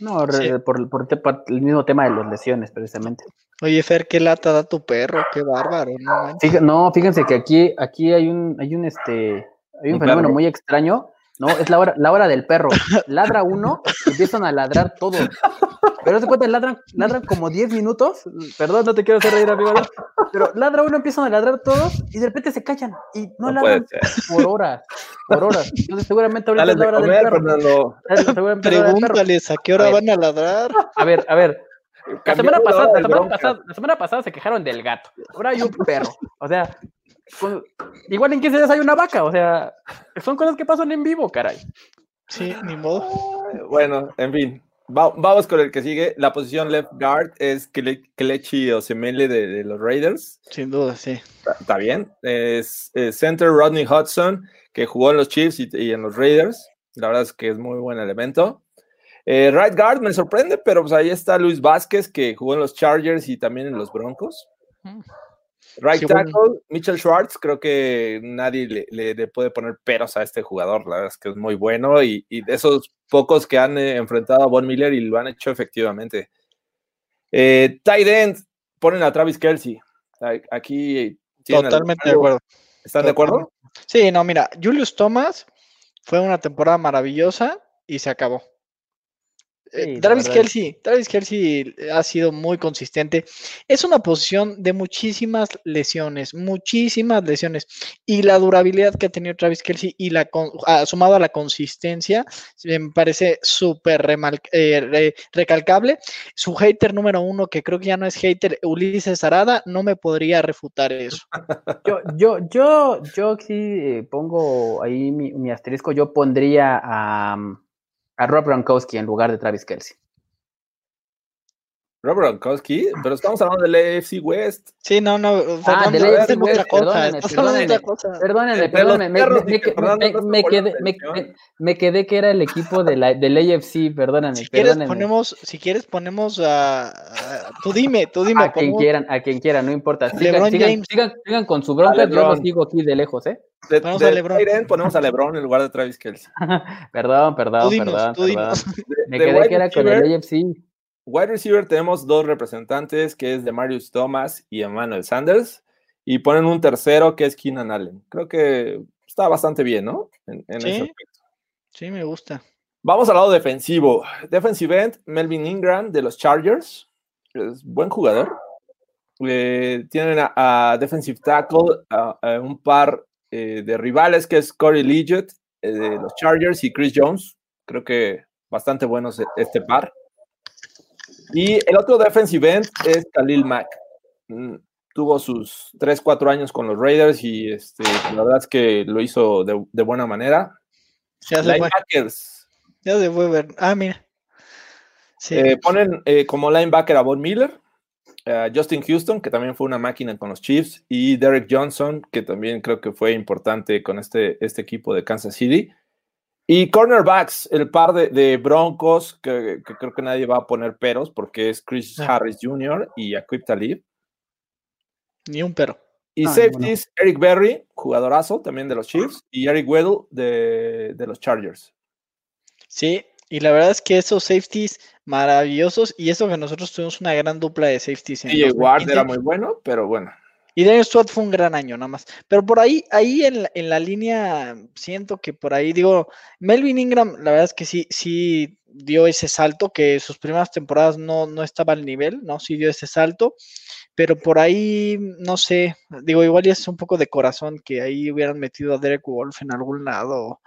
No, sí. por, por, por, el mismo tema de las lesiones, precisamente. Oye, Fer, qué lata da tu perro, qué bárbaro, ¿no? Fíjense, no, fíjense que aquí, aquí hay un, hay un este, hay un, ¿Un fenómeno perro? muy extraño. No, es la hora, la hora del perro. Ladra uno, empiezan a ladrar todos. Pero se cuenta, ladran, ladran como 10 minutos. Perdón, no te quiero hacer reír, amigo. Pero ladra uno, empiezan a ladrar todos y de repente se callan. Y no, ladran por horas. Por horas. Entonces, seguramente ahorita Dale es la de hora del perro. Fernando. Seguramente es la hora del perro. Pregúntales a qué hora A van a ladrar. A ver, a ver. La semana, pasada, la, semana pasada, la semana pasada se quejaron del gato. Ahora hay un perro. O sea, con- igual en 15 días hay una vaca. O sea, son cosas que pasan en vivo, caray. Sí, ni modo. Bueno, en fin. Va- vamos con el que sigue. La posición left guard es Kele- Kelechi Osemele de, de los Raiders. Sin duda, sí. Está, está bien. Es, es center Rodney Hudson, que jugó en los Chiefs y, y en los Raiders. La verdad es que es muy buen elemento. Eh, right guard me sorprende, pero pues ahí está Luis Vázquez, que jugó en los Chargers y también en los Broncos. Right Sí, tackle, bueno. Mitchell Schwartz, creo que nadie le, le- le puede poner peros a este jugador, la verdad es que es muy bueno y, y de esos pocos que han eh, enfrentado a Von Miller y lo han hecho efectivamente. Eh, tight end, ponen a Travis Kelsey. Aquí Totalmente de acuerdo. ¿Están de acuerdo? Sí, no, mira, Julius Thomas fue una temporada maravillosa y se acabó. Eh, Sí, Travis. Kelsey, Travis Kelsey ha sido muy consistente. Es una posición de muchísimas lesiones, muchísimas lesiones. Y la durabilidad que ha tenido Travis Kelsey y la ah, sumado a la consistencia, eh, me parece súper eh, re- recalcable. Su hater número uno, que creo que ya no es hater, Ulises Arada, no me podría refutar eso. Yo, yo, yo, yo sí eh, pongo ahí mi, mi asterisco. Yo pondría a, a Rob Gronkowski en lugar de Travis Kelsey. Robert Gronkowski, pero estamos hablando del AFC West. Sí, no, no, Fernando, del AFC West, perdónenme, perdónenme. cosa. Perdónenme, perdónenme, me, quedé, que era el equipo de la, del AFC, perdónenme, Si quieres perdónenme. ponemos, si quieres ponemos a, a- tú dime, tú dime, a quien quieran, a quien quieran, no importa. Sigan, sigan, James. sigan, sigan con su bronca, yo LeBron. los sigo aquí de lejos, ¿eh? De, Ponemos de a LeBron. end ponemos a LeBron en lugar de Travis Kelsey. Perdón, tú perdón, dinos, perdón, tú perdón. dinos. De, Me quedé que era con el AFC. Wide receiver tenemos dos representantes, que es de Marius Thomas y Emmanuel Sanders, y ponen un tercero que es Keenan Allen. Creo que está bastante bien, ¿no? En, en ese Sí. aspecto. Sí, me gusta. Vamos al lado defensivo. Defensive end, Melvin Ingram de los Chargers. Es buen jugador. Eh, tienen a, a defensive tackle a, a un par eh, de rivales que es Corey Liggett eh, de los Chargers y Chris Jones. Creo que bastante buenos este par. Y el otro defensive end es Khalil Mack. Mm, Tuvo sus 3, 4 años con los Raiders y este, la verdad es que lo hizo de, de buena manera. Ya se fue, Linebackers. ya se fue ver. Ah, mira. Sí, Eh, ponen eh, como linebacker a Von Miller, a Justin Houston, que también fue una máquina con los Chiefs, y Derek Johnson, que también creo que fue importante con este, este equipo de Kansas City. Y cornerbacks, el par de, de Broncos, que, que creo que nadie va a poner peros, porque es Chris Ah. Harris Jr. y Aquip Talib. ni un pero. Y Ah, safeties, Eric Berry, jugadorazo también de los Chiefs, y Eric Weddle de, de los Chargers. Sí, y la verdad es que esos safeties maravillosos, y eso que nosotros tuvimos una gran dupla de safeties en DJ Ward 2015. era muy bueno, pero bueno. Y Daniel Stewart fue un gran año nada más. Pero por ahí, ahí en la, en la línea, siento que por ahí, digo, Melvin Ingram, la verdad es que sí, sí dio ese salto, que sus primeras temporadas no, no estaba al nivel, ¿no? Sí dio ese salto. Pero por ahí, no sé, digo, igual ya es un poco de corazón que ahí hubieran metido a Derek Wolf en algún lado.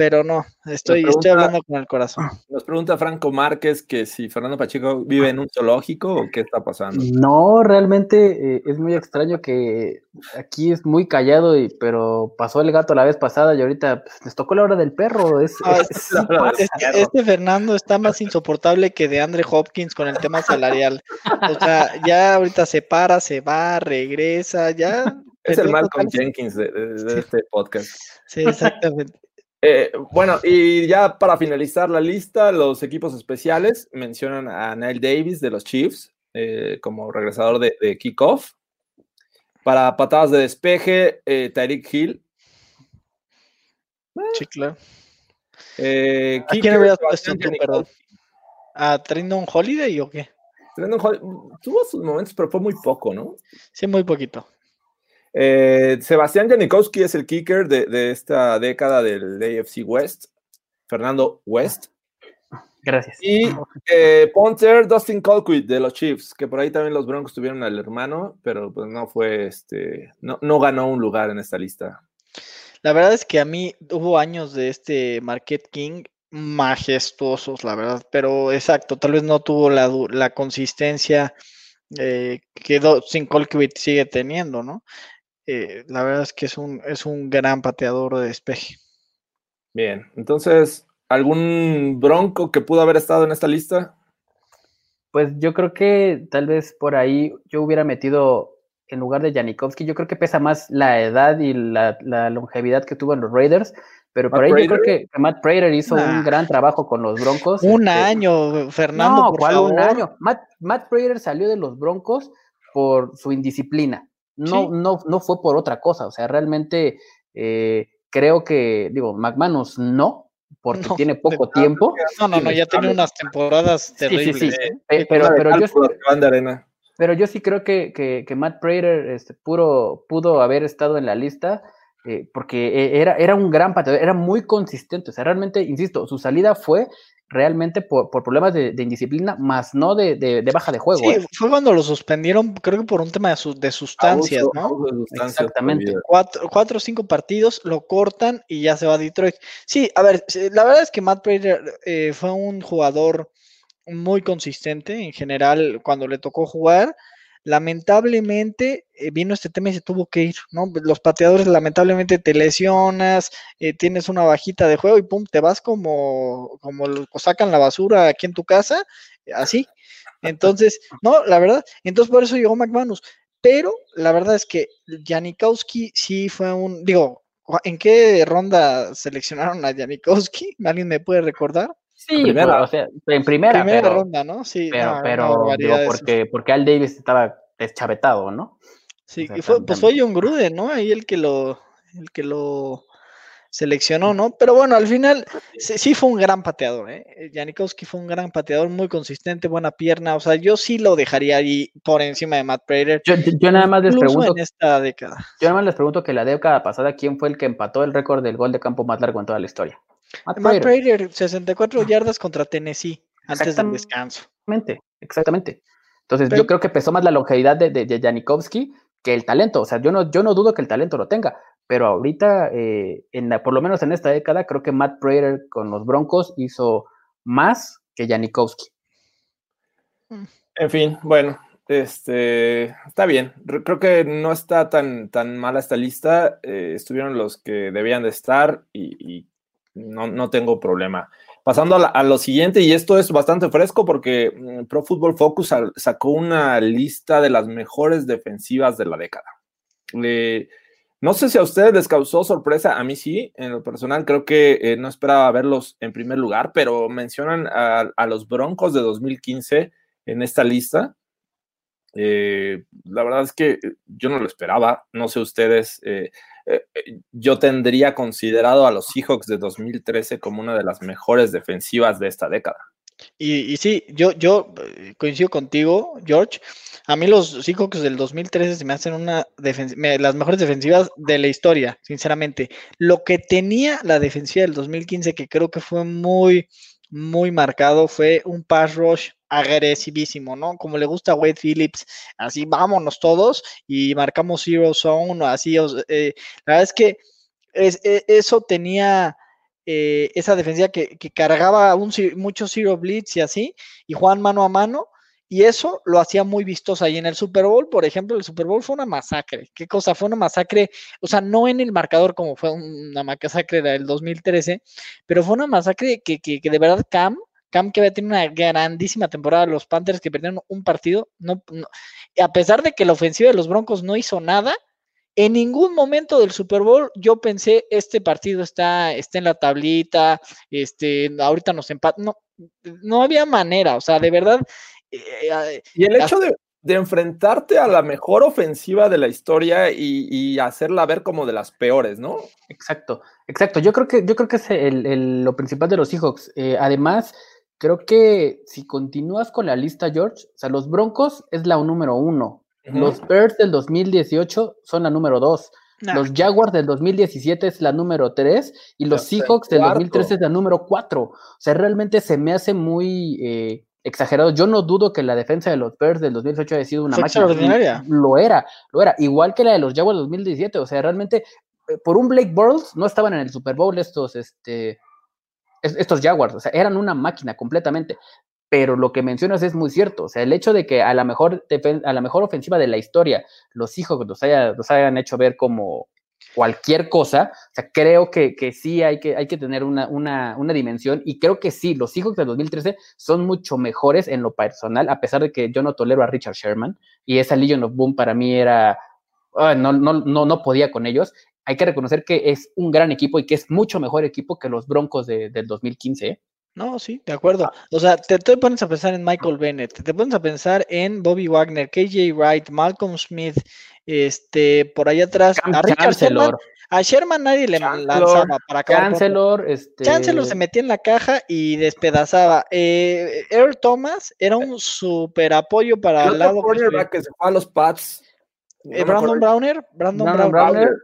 Pero no, estoy, estoy hablando con el corazón. Nos pregunta Franco Márquez que si Fernando Pacheco vive en un zoológico o qué está pasando. No, realmente eh, es muy extraño que aquí es muy callado, y, pero pasó el gato la vez pasada y ahorita pues, les tocó la hora del perro. Es, Ah, es- sí. Este, este Fernando está más insoportable que de Andre Hopkins con el tema salarial. O sea, ya ahorita se para, se va, regresa, ya. Es el Malcolm Jenkins de, de- de este podcast. Sí, exactamente. Eh, bueno, y ya para finalizar la lista, los equipos especiales mencionan a Nile Davis de los Chiefs eh, como regresador de, de kickoff. Para patadas de despeje, eh, Tyreek Hill. Sí, claro. Eh, ¿A quién Sebastián puesto tú, perdón? ¿A Trindon Holiday o qué? Trendon Hol- tuvo sus momentos, pero fue muy poco, ¿no? Sí, muy poquito. Eh, Sebastián Janikowski es el kicker de, de esta década del AFC West. Fernando West. Gracias. Y eh, Ponter, Dustin Colquitt de los Chiefs, que por ahí también los Broncos tuvieron al hermano, pero pues no fue, este, no, no ganó un lugar en esta lista. La verdad es que a mí hubo años de este Marquette King majestuosos, la verdad, pero exacto, tal vez no tuvo la, la consistencia eh, que Dustin Colquitt sigue teniendo, ¿no? Eh, la verdad es que es un, es un gran pateador de despeje. Bien, entonces, ¿algún Bronco que pudo haber estado en esta lista? Pues yo creo que tal vez por ahí yo hubiera metido en lugar de Janikowski, yo creo que pesa más la edad y la, la longevidad que tuvo en los Raiders, pero por Matt ahí yo creo que, que Matt Prater hizo Nah. un gran trabajo con los Broncos. Un este, año, Fernando, No, por ¿cuál favor. un año? Matt, Matt Prater salió de los Broncos por su indisciplina. No, Sí. no, no fue por otra cosa. O sea, realmente eh, creo que, digo, McManus no, porque No, tiene poco de- tiempo. No, no, no, ya tiene unas temporadas Sí, sí, terribles. sí. ¿eh? Pero, pero yo, pero yo sí creo que, que, que Matt Prater este, puro, pudo haber estado en la lista eh, porque eh, era, era un gran pateador, era muy consistente. O sea, realmente, insisto, su salida fue realmente por, por problemas de, de indisciplina, más no de, de- de baja de juego. Sí, ¿eh? fue cuando lo suspendieron, creo que por un tema de, su- de sustancias, Abuso- ¿no? abuso de sustancias Exactamente. Cuatro, cuatro o cinco partidos, lo cortan y ya se va a Detroit. Sí, a ver, la verdad es que Matt Prater eh, fue un jugador muy consistente en general cuando le tocó jugar. Lamentablemente eh, vino este tema y se tuvo que ir, ¿no? Los pateadores lamentablemente te lesionas, eh, tienes una bajita de juego y pum, te vas como, como lo- sacan la basura aquí en tu casa, eh, así. Entonces, no, la verdad, entonces por eso llegó McManus. Pero la verdad es que Janikowski sí fue un, digo, ¿en qué ronda seleccionaron a Janikowski? ¿Alguien me puede recordar? Sí, primera. o sea, en primera, Primera pero, ronda, ¿no? Sí, pero, no, pero digo, barbaridad eso. porque, porque Al Davis estaba deschavetado, ¿no? Sí, o sea, y fue, pues fue John Gruden, ¿no? Ahí el que lo, el que lo seleccionó, ¿no? Pero bueno, al final sí, sí fue un gran pateador, ¿eh? Janikowski fue un gran pateador, muy consistente, buena pierna, o sea, yo sí lo dejaría ahí por encima de Matt Prater. Yo, yo- yo nada más les pregunto, en esta década. yo nada más les pregunto que la década pasada, ¿quién fue el que empató el récord del gol de campo más largo en toda la historia? Matt Matt Prater. Prater, 64 yardas contra Tennessee antes del Exactamente. descanso. Exactamente, exactamente. Entonces, Pero- yo creo que pesó más la longevidad de, de, de Janikowski que el talento. O sea, yo no, yo no dudo que el talento lo tenga, pero ahorita, eh, en la- por lo menos en esta década, creo que Matt Prater con los Broncos hizo más que Janikowski. En fin, bueno, este está bien. Re- Creo que no está tan, tan mala esta lista. eh, estuvieron los que debían de estar y, y no, no tengo problema. Pasando a, lo siguiente, y esto es bastante fresco porque mm, Pro Football Focus sacó una lista de las mejores defensivas de la década. Eh, no sé si a ustedes les causó sorpresa, a mí sí, en lo personal creo que eh, no esperaba verlos en primer lugar, pero mencionan a, los Broncos de 2015 en esta lista. Eh, la verdad es que yo no lo esperaba, no sé ustedes, eh, yo tendría considerado a los Seahawks de 2013 como una de las mejores defensivas de esta década. Y, sí, yo, yo eh, coincido contigo, George. A mí los Seahawks del 2013 se me hacen una las mejores defensivas de la historia, sinceramente. Lo que tenía la defensiva del 2015, que creo que fue muy, muy marcado, fue un pass rush agresivísimo, ¿no? Como le gusta a Wade Phillips, así vámonos todos y marcamos zero zone, así. eh, la verdad es que e- eso tenía eh, esa defensiva que, cargaba un, mucho zero blitz y así, y jugaban mano a mano, y eso lo hacía muy vistosa. Y en el Super Bowl, por ejemplo, el Super Bowl fue una masacre. ¿Qué cosa? Fue una masacre, o sea, no en el marcador como fue una masacre del 2013, pero fue una masacre que, que de verdad Cam, Cam que había tenido una grandísima temporada, los Panthers que perdieron un partido, no, no- a pesar de que la ofensiva de los Broncos no hizo nada, en ningún momento del Super Bowl yo pensé, este partido está, está en la tablita, este, ahorita nos empatan. No, no había manera, o sea, de verdad. eh, eh, Y el hecho de, de enfrentarte a la mejor ofensiva de la historia y, y hacerla ver como de las peores, ¿no? Exacto, exacto. Yo creo que, yo creo que es el- el- lo principal de los Seahawks. Eh, además, creo que si continúas con la lista, George, o sea, los Broncos es la número uno Ujú. Los Bears del 2018 son la número 2. Nah. Los Jaguars del 2017 es la número 3 y los Seahawks del cuarto. 2013 es la número 4. O sea, realmente se me hace muy eh, exagerado. Yo no dudo que la defensa de los Bears del 2018 haya sido una Fue máquina. extraordinaria. Lo era, lo era. Igual que la de los Jaguars del 2017. O sea, realmente eh, por un Blake Bortles no estaban en el Super Bowl estos, este, es- estos Jaguars. O sea, eran una máquina completamente. Pero lo que mencionas es muy cierto. O sea, el hecho de que a la mejor, a la mejor ofensiva de la historia los hijos los, haya- los hayan hecho ver como cualquier cosa, o sea, creo que, que sí hay que, hay que tener una, una, una dimensión y creo que sí, los hijos del 2013 son mucho mejores en lo personal, a pesar de que yo no tolero a Richard Sherman y esa Legion of Boom para mí era, ah, no, no, no, no podía con ellos. Hay que reconocer que es un gran equipo y que es mucho mejor equipo que los Broncos de- del 2015. ¿eh? No, sí, de acuerdo. O sea, te, te pones a pensar en Michael Bennett, te pones a pensar en Bobby Wagner, KJ Wright, Malcolm Smith, este, por ahí atrás, Cam a Richard Sherman, Chancellor, a Sherman nadie le Chancellor, lanzaba para acabar. Chancellor, este, Chancellor se metía en la caja y despedazaba. Eh, Earl Thomas era un super apoyo para El lado. que se fue a los Pats. Eh, Brandon. Browner, Brandon, Brandon Brown- Browner,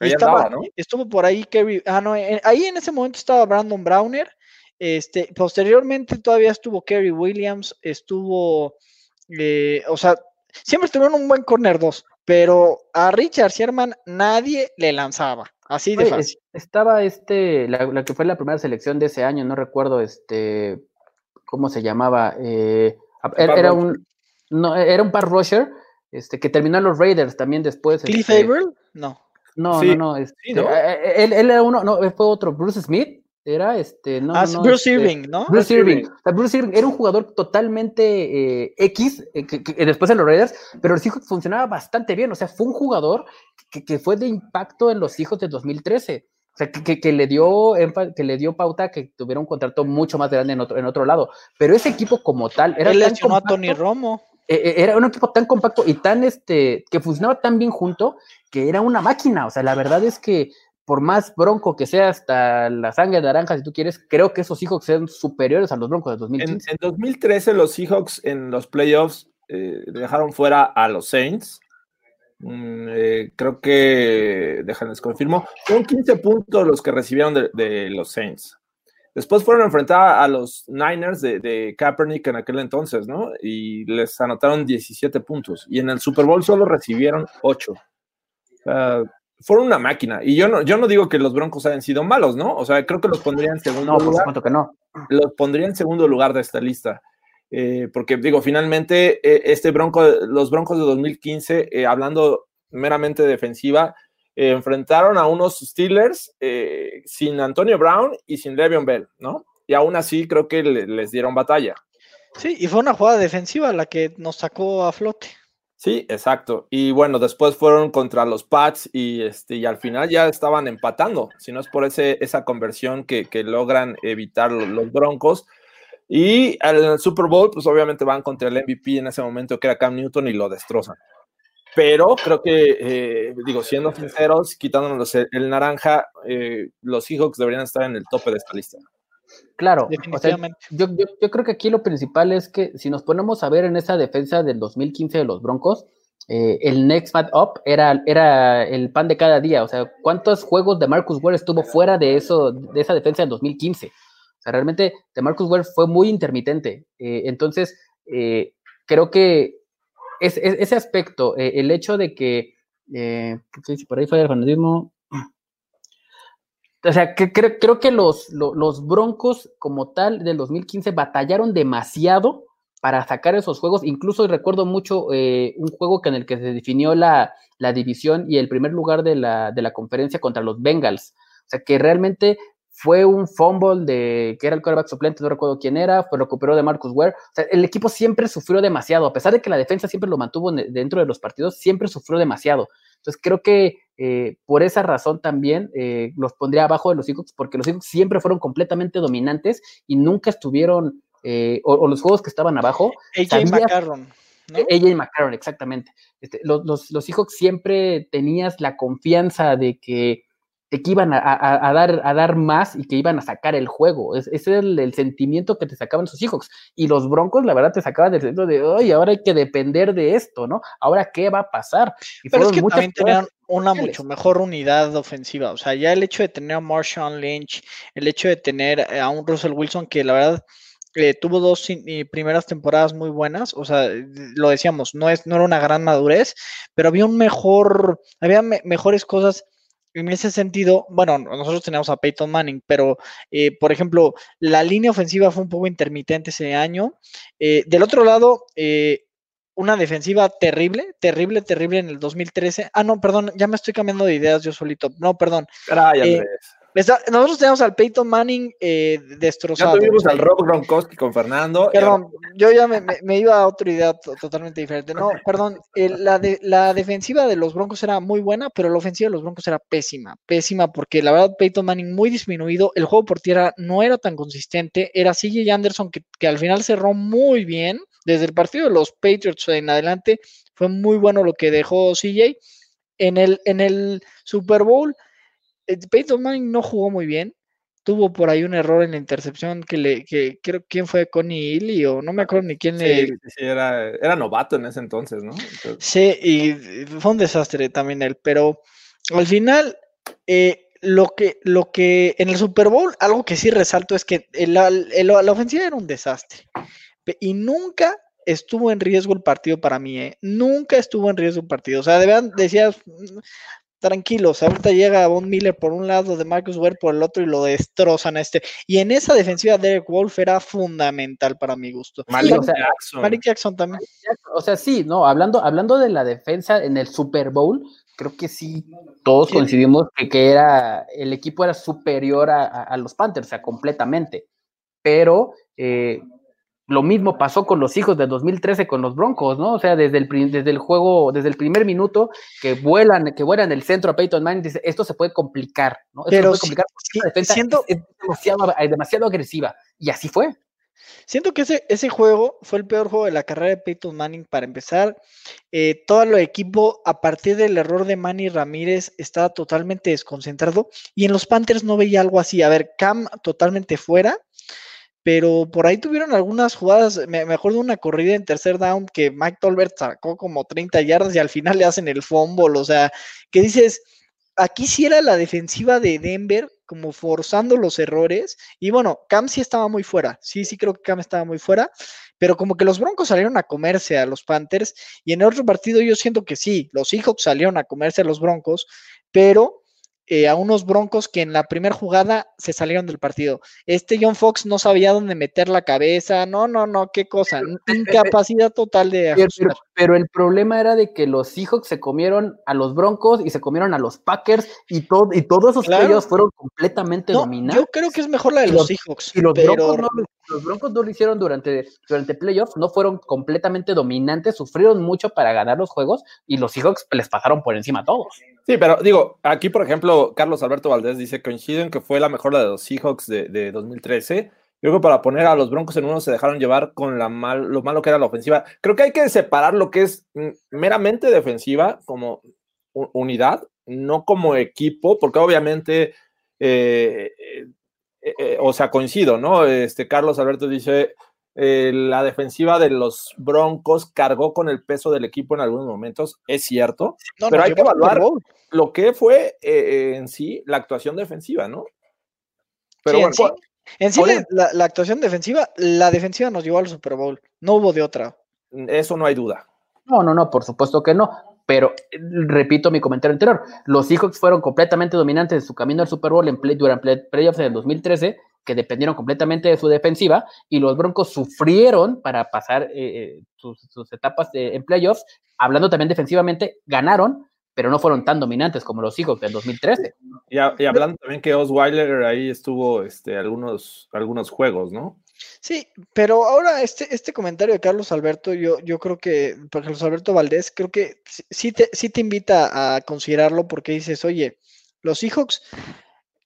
Ahí estaba- andaba, ¿no? estuvo por ahí Kerry, ah, no, eh, ahí en ese momento estaba Brandon Browner, este, posteriormente todavía estuvo Kerry Williams, estuvo, eh, o sea, siempre estuvieron un buen corner 2, pero a Richard Sherman nadie le lanzaba, así de Oye, fácil. es- estaba este, la, la que fue la primera selección de ese año, no recuerdo este, ¿cómo se llamaba? Eh, era, un, no, era un pass rusher, este, que terminó en los Raiders también después. Cliff este, no. No, Sí, no, no, este, sí, ¿no? eh, eh, Él, él era uno, no, fue otro, Bruce Smith, era este, no, ah, no, Bruce este, Irving, ¿no? Bruce Bruce Irving. Irving. O sea, Bruce Irving era un jugador totalmente eh, X, eh, que, que después en los Raiders, pero los hijos funcionaba bastante bien. O sea, fue un jugador que, que fue de impacto en los hijos de 2013. O sea, que, le dio, que le dio pauta que tuviera un contrato mucho más grande en otro, en otro lado. Pero ese equipo como tal era Él tan lesionó a Tony compacto, Romo. eh, era un equipo tan compacto y tan este que funcionaba tan bien junto que era una máquina. O sea, la verdad es que por más bronco que sea hasta la sangre naranja, si tú quieres, creo que esos hijos sean superiores a los broncos de En, 2015. en 2013 los Seahawks en los playoffs eh, dejaron fuera a los Saints. Mm, eh, creo que, déjenles confirmo, fueron 15 puntos los que recibieron de, de los Saints. Después fueron a enfrentar a los Niners de, de Kaepernick en aquel entonces, ¿no? Y les anotaron 17 puntos. Y en el Super Bowl solo recibieron 8. Sea, fueron una máquina. Y yo no, yo no digo que los Broncos hayan sido malos, ¿no? O sea, creo que los pondría en segundo No, por lugar supuesto que no. los pondría en segundo lugar de esta lista. Eh, porque digo, finalmente, eh, este Bronco, los Broncos de 2015, eh, hablando meramente defensiva, eh, enfrentaron a unos Steelers eh, sin Antonio Brown y sin Le'Veon Bell, ¿no? Y aún así creo que le- les dieron batalla. Sí, y fue una jugada defensiva la que nos sacó a flote. Sí, exacto. Y bueno, después fueron contra los Pats y, este, y al final ya estaban empatando, si no es por ese, esa conversión que, que logran evitar lo- los Broncos. Y al Super Bowl, pues obviamente van contra el MVP en ese momento que era Cam Newton y lo destrozan. Pero creo que, eh, digo, siendo sinceros, quitándonos el, el naranja, eh, los Seahawks deberían estar en el tope de esta lista. Claro, o sea, yo, yo- yo creo que aquí lo principal es que si nos ponemos a ver en esa defensa del 2015 de los Broncos, eh, el next man up era, era el pan de cada día. O sea, ¿cuántos juegos de Marcus Ware estuvo fuera de eso, de esa defensa del 2015? O sea, realmente de Marcus Ware fue muy intermitente. Eh, entonces, eh, creo que es, es- ese aspecto, el hecho de que, eh, ¿qué dice por ahí fue el fanatismo. O sea, que, creo, creo que los, lo- los, Broncos como tal del 2015 batallaron demasiado para sacar esos juegos. Incluso recuerdo mucho eh, un juego que en el que se definió la, la división y el primer lugar de la, de la, conferencia contra los Bengals. O sea, que realmente fue un fumble de que era el quarterback suplente, no recuerdo quién era, fue recuperó de Marcus Ware. O sea, el equipo siempre sufrió demasiado, a pesar de que la defensa siempre lo mantuvo dentro de los partidos, siempre sufrió demasiado. Entonces creo que eh, por esa razón también eh, los pondría abajo de los Seahawks, porque los Seahawks siempre fueron completamente dominantes y nunca estuvieron, eh, o, o, los juegos que estaban abajo. AJ sabía, McCarron. ¿no? AJ McCarron, exactamente. Este, los, los, los Seahawks siempre tenías la confianza de que, de que iban a, a- a dar, a dar más y que iban a sacar el juego. Es- ese es el, el sentimiento que te sacaban sus hijos. Y los Broncos, la verdad, te sacaban del sentido de, oye, ahora hay que depender de esto, ¿no? Ahora, ¿qué va a pasar? Y Pero es que también tenían una mucho mejor unidad ofensiva. O sea, ya el hecho de tener a Marshawn Lynch, el hecho de tener a un Russell Wilson que la verdad eh, tuvo dos primeras temporadas muy buenas. O sea, lo decíamos, no, es, no era una gran madurez, pero había un mejor, había me- mejores cosas. En ese sentido, bueno, nosotros teníamos a Peyton Manning, pero eh, por ejemplo, la línea ofensiva fue un poco intermitente ese año. Eh, del otro lado, eh, una defensiva terrible, terrible, terrible en el 2013. Ah, no, perdón, ya me estoy cambiando de ideas yo solito. No, perdón. Caray, Eh, Andrés. Está- nosotros tenemos al Peyton Manning eh, ya destrozado. tuvimos o sea, al Rob Gronkowski con Fernando. y Perdón, yo ya me, me- me iba a otra idea to- totalmente diferente. No, perdón, la, de, la defensiva de los Broncos era muy buena, pero la ofensiva de los Broncos era pésima, pésima, porque la verdad Peyton Manning muy disminuido, el juego por tierra no era tan consistente, era CJ Anderson que, que al final cerró muy bien, desde el partido de los Patriots en adelante, fue muy bueno lo que dejó CJ. En el, en el Super Bowl, Peyton Manning no jugó muy bien, tuvo por ahí un error en la intercepción que le, que creo quién fue Connie Ely o no me acuerdo ni quién Sí, le. sí, era, era novato en ese entonces, ¿no? Entonces, Sí, y fue un desastre también él, pero al final, eh, lo que, lo que en el Super Bowl, algo que sí resalto es que la, la ofensiva era un desastre y nunca estuvo en riesgo el partido para mí, ¿eh? Nunca estuvo en riesgo el partido. O sea, de verdad decías, "Mm, tranquilos, ahorita llega Von Miller por un lado, de Marcus Ware por el otro y lo destrozan a este. Y en esa defensiva Derek Wolf era fundamental para mi gusto. Malik o sea, Jackson. Malik Jackson también. O sea, sí, no, hablando, hablando de la defensa en el Super Bowl, creo que sí, todos Sí. coincidimos que, que era, el equipo era superior a, a- a los Panthers, o sea, completamente. Pero eh, lo mismo pasó con los hijos de 2013 con los Broncos, ¿no? O sea, desde el, desde el juego, desde el primer minuto que vuelan, que vuelan el centro a Peyton Manning, dice, esto se puede complicar, ¿no? Esto se Pero puede complicar porque esta defensa siento- es, es demasiado, es demasiado agresiva. Y así fue. Siento que ese, ese juego fue el peor juego de la carrera de Peyton Manning para empezar. Eh, todo el equipo, a partir del error de Manny Ramírez, estaba totalmente desconcentrado. Y en los Panthers no veía algo así. A ver, Cam totalmente fuera. Pero por ahí tuvieron algunas jugadas. Me, me acuerdo una corrida en tercer down que Mike Tolbert sacó como 30 yardas y al final le hacen el fumble. O sea, que dices, aquí sí era la defensiva de Denver, como forzando los errores. Y bueno, Cam sí estaba muy fuera. Sí, sí creo que Cam estaba muy fuera. Pero como que los Broncos salieron a comerse a los Panthers. Y en el otro partido yo siento que sí, los Seahawks salieron a comerse a los Broncos. Pero eh, a unos Broncos que en la primera jugada se salieron del partido. Este John Fox no sabía dónde meter la cabeza. No, no, no, qué cosa. Incapacidad total de Pero, ajustar. pero- pero el problema era de que los Seahawks se comieron a los Broncos y se comieron a los Packers y, todo, y todos esos Claro. playoffs fueron completamente No, dominados. yo creo que es mejor la de los, los- Seahawks. Y los, pero broncos no, lo- los Broncos no lo hicieron durante, durante playoffs, no fueron completamente dominantes, sufrieron mucho para ganar los juegos y los Seahawks les pasaron por encima a todos. Sí, pero digo, aquí por ejemplo, Carlos Alberto Valdés dice, coincido en que fue la mejor de los Seahawks de, de 2013. Yo creo que para poner a los Broncos en uno se dejaron llevar con la mal, lo malo que era la ofensiva. Creo que hay que separar lo que es mm, meramente defensiva como unidad, no como equipo, porque obviamente, eh, eh, eh, o sea, coincido, ¿no? Este Carlos Alberto dice, eh, la defensiva de los Broncos cargó con el peso del equipo en algunos momentos, es cierto, no, pero hay que evaluar lo que fue eh, en sí la actuación defensiva, ¿no? Pero Sí, bueno, en sí, en sí oye- la, la actuación defensiva, la defensiva nos llevó al Super Bowl. No hubo de otra. eso no hay duda. No, no, no, por supuesto que no. Pero eh, repito mi comentario anterior, los Seahawks fueron completamente dominantes en su camino al Super Bowl en play, durante play- playoffs en el 2013, que dependieron completamente de su defensiva, y los Broncos sufrieron para pasar eh, eh, sus, sus etapas de- en playoffs, hablando también defensivamente, ganaron, pero no fueron tan dominantes como los Seahawks del 2013. Y, a- y hablando también que Osweiler ahí estuvo este, algunos, algunos juegos, ¿no? Sí, pero ahora este, este comentario de Carlos Alberto, yo, yo creo que, por Carlos Alberto Valdés, creo que sí- sí te, sí te invita a considerarlo porque dices, oye, los Seahawks,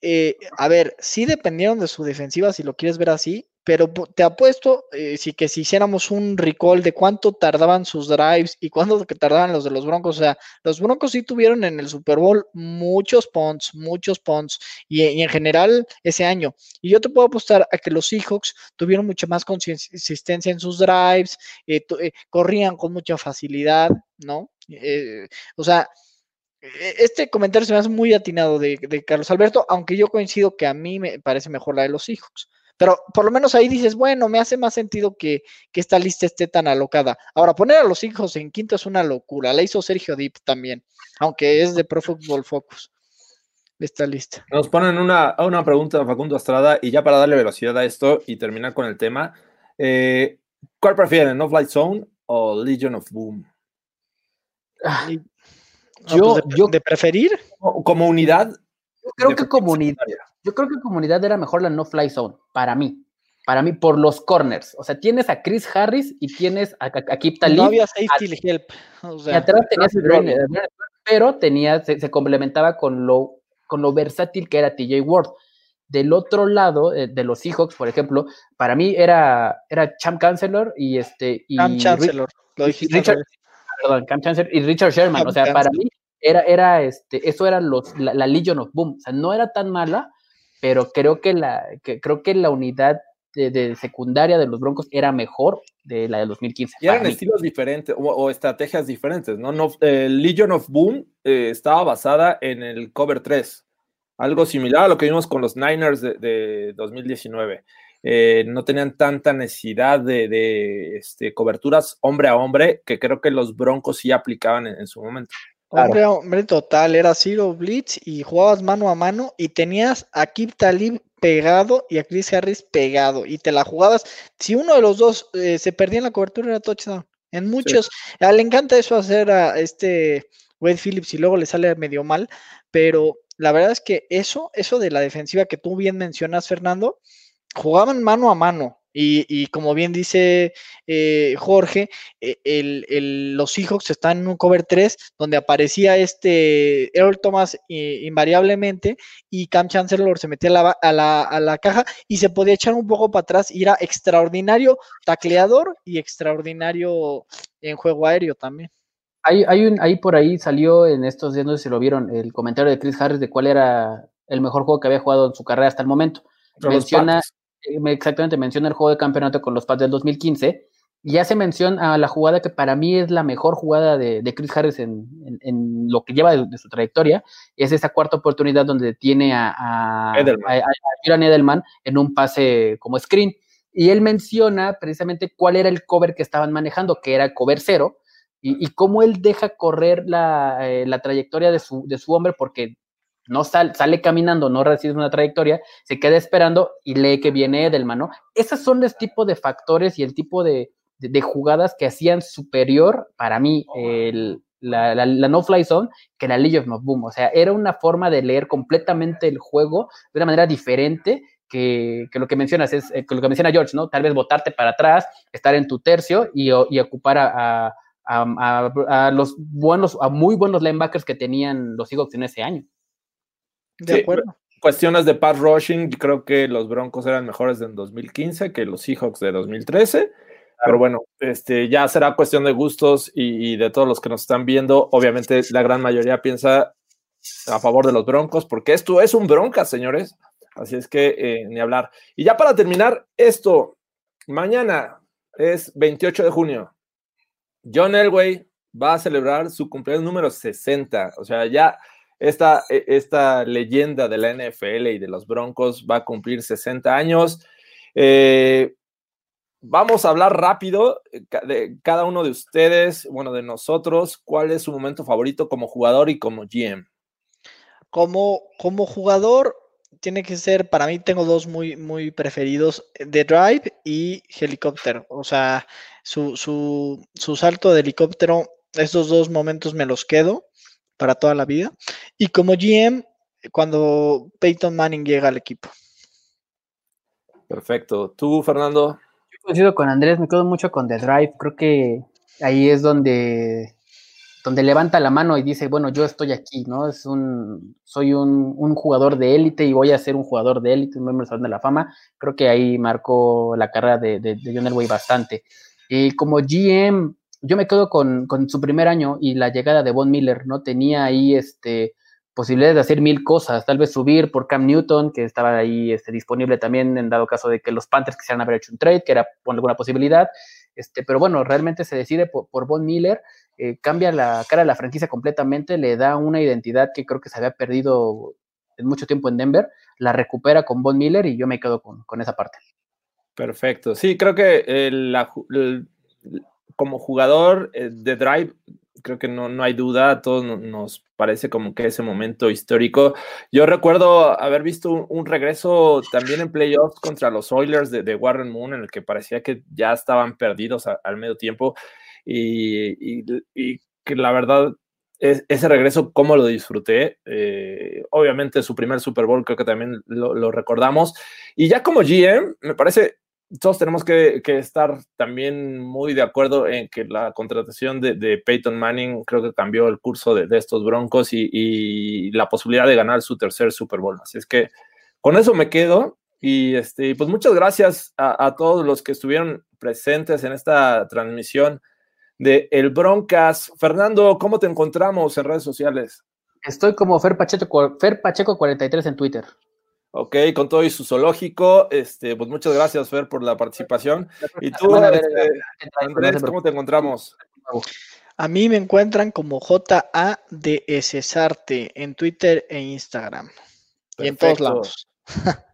eh, a ver, sí dependieron de su defensiva, si lo quieres ver así, pero te apuesto eh, si que si hiciéramos un recall de cuánto tardaban sus drives y cuánto tardaban los de los Broncos, o sea, los Broncos sí tuvieron en el Super Bowl muchos punts, muchos punts y, en general ese año. Y yo te puedo apostar a que los Seahawks tuvieron mucha más consistencia en sus drives, eh, eh, corrían con mucha facilidad, ¿no? O sea, este comentario se me hace muy atinado de, de Carlos Alberto, aunque yo coincido que a mí me parece mejor la de los Seahawks. Pero por lo menos ahí dices, bueno, me hace más sentido que, que esta lista esté tan alocada. Ahora, poner a los hijos en quinto es una locura. La hizo Sergio Dip también, aunque es de Pro Football Focus. Esta lista. Nos ponen una, una pregunta Facundo Estrada y ya para darle velocidad a esto y terminar con el tema. eh, ¿Cuál prefieren, No Flight Zone o Legion of Boom? No, Yo- pues de, yo- de preferir, Como unidad. Yo creo que comunidad, yo creo que comunidad era mejor la no fly zone, para mí. Para mí, por los corners. O sea, tienes a Chris Harris y tienes a, a, a Kip Talib. no había safety help. O y atrás tenías a a Brandon, pero tenía, se, se complementaba con lo, con lo versátil que era TJ Ward. Del otro lado, eh, de los Seahawks, por ejemplo, para mí era, era Champ Chancellor y este. Y Rick- Chancellor. Lo dijiste Richard. Perdón, Cam Chancellor y Richard Sherman. Cam o sea, para mí era, era este, eso era los, la, la Legion of Boom. O sea, no era tan mala, pero creo que la, que, creo que la unidad de, de secundaria de los Broncos era mejor de la de 2015. Y eran estilos diferentes o, o estrategias diferentes, ¿no? no el Legion of Boom eh, estaba basada en el cover 3, algo similar a lo que vimos con los Niners de, de 2019. Eh, no tenían tanta necesidad de, de, este, coberturas hombre a hombre que creo que los Broncos sí aplicaban en, en su momento. Hombre, a hombre total, era Zero Blitz y jugabas mano a mano y tenías a Kip Talib pegado y a Chris Harris pegado y te la jugabas. Si uno de los dos eh, se perdía en la cobertura era touchdown. En muchos, le encanta eso hacer a este Wade Phillips y luego le sale medio mal, pero la verdad es que eso, eso de la defensiva que tú bien mencionas, Fernando, jugaban mano a mano. Y, y como bien dice eh, Jorge, eh, el, el- los Seahawks están en un cover 3 donde aparecía este Earl Thomas eh, invariablemente y Cam Chancellor se metía a la, a, la, a la caja y se podía echar un poco para atrás y era extraordinario tacleador y extraordinario en juego aéreo también. Hay, hay un, ahí por ahí salió en estos días, no sé si lo vieron, el comentario de Chris Harris de cuál era el mejor juego que había jugado en su carrera hasta el momento. Menciona, exactamente, menciona el juego de campeonato con los Pats del 2015 y hace mención a la jugada que para mí es la mejor jugada de, de Chris Harris en, en- en lo que lleva de, de su trayectoria, es esa cuarta oportunidad donde tiene a, a, Edelman. a- a Julian Edelman en un pase como screen. Y él menciona precisamente cuál era el cover que estaban manejando, que era el cover cero, y, y cómo él deja correr la, eh, la trayectoria de su, de su hombre, porque no sal- sale caminando, no recibe una trayectoria, se queda esperando y lee que viene Edelman, ¿no? Esos son los tipos de factores y el tipo de, de- de jugadas que hacían superior para mí el- la, la- la no-fly zone que la Legion of Boom. O sea, era una forma de leer completamente el juego de una manera diferente que, que lo que mencionas es, eh, que lo que menciona George, ¿no? Tal vez botarte para atrás, estar en tu tercio y, y ocupar a, a- a- a- a los buenos, a muy buenos linebackers que tenían los Seahawks en ese año. De Sí, acuerdo. Cuestiones de pass rushing, creo que los Broncos eran mejores en 2015 que los Seahawks de 2013. Pero bueno, este, ya será cuestión de gustos y, y de todos los que nos están viendo. Obviamente, la gran mayoría piensa a favor de los Broncos, porque esto es un Broncas, señores. Así es que eh, ni hablar. Y ya para terminar, esto, mañana es 28 de junio. John Elway va a celebrar su cumpleaños número 60. O sea, ya esta, e- esta leyenda de la NFL y de los Broncos va a cumplir 60 años. Eh, vamos a hablar rápido eh, de cada uno de ustedes, bueno, de nosotros, cuál es su momento favorito como jugador y como GM. Como, como jugador, tiene que ser, para mí tengo dos muy, muy preferidos, The Drive y Helicóptero. O sea, su, su, su salto de helicóptero, estos dos momentos me los quedo para toda la vida. Y como GM, cuando Peyton Manning llega al equipo. Perfecto. ¿Tú, Fernando? Yo coincido con Andrés, me quedo mucho con The Drive. Creo que ahí es donde, donde levanta la mano y dice, bueno, yo estoy aquí, ¿no? Es un, soy un, un jugador de élite y voy a ser un jugador de élite, un miembro del Salón de la Fama. Creo que ahí marcó la carrera de, de, de John Elway bastante. Y como GM, yo me quedo con, con, su primer año y la llegada de Von Miller, ¿no? Tenía ahí este, posibilidades de hacer mil cosas, tal vez subir por Cam Newton, que estaba ahí este, disponible también en dado caso de que los Panthers quisieran haber hecho un trade, que era por alguna posibilidad. Este, pero bueno, realmente se decide por, por Von Miller eh, cambia la cara de la franquicia completamente, le da una identidad que creo que se había perdido en mucho tiempo en Denver, la recupera con Von Miller y yo me quedo con, con esa parte. Perfecto. Sí, creo que como jugador eh, de Drive, creo que no, no hay duda, a todos nos parece como que ese momento histórico. Yo recuerdo haber visto un, regreso también en playoffs contra los Oilers de, de, Warren Moon, en el que parecía que ya estaban perdidos a, al medio tiempo y, y, y que la verdad es, ese regreso, cómo lo disfruté. Eh, obviamente su primer Super Bowl creo que también lo, lo, recordamos. Y ya como GM, me parece, todos tenemos que, estar también muy de acuerdo en que la contratación de, Peyton Manning creo que cambió el curso de, estos Broncos y, la posibilidad de ganar su tercer Super Bowl. Así es que con eso me quedo. Y este, pues muchas gracias a, a todos los que estuvieron presentes en esta transmisión de El Broncas. Fernando, ¿cómo te encontramos en redes sociales? Estoy como Fer Pacheco, Fer Pacheco 43 en Twitter. Ok, con todo y su zoológico, este, pues muchas gracias, Fer, por la participación. Y tú, este, Andrés, ¿cómo te encontramos? A mí me encuentran como JADSarte en Twitter e Instagram. Perfecto. Y en todos lados.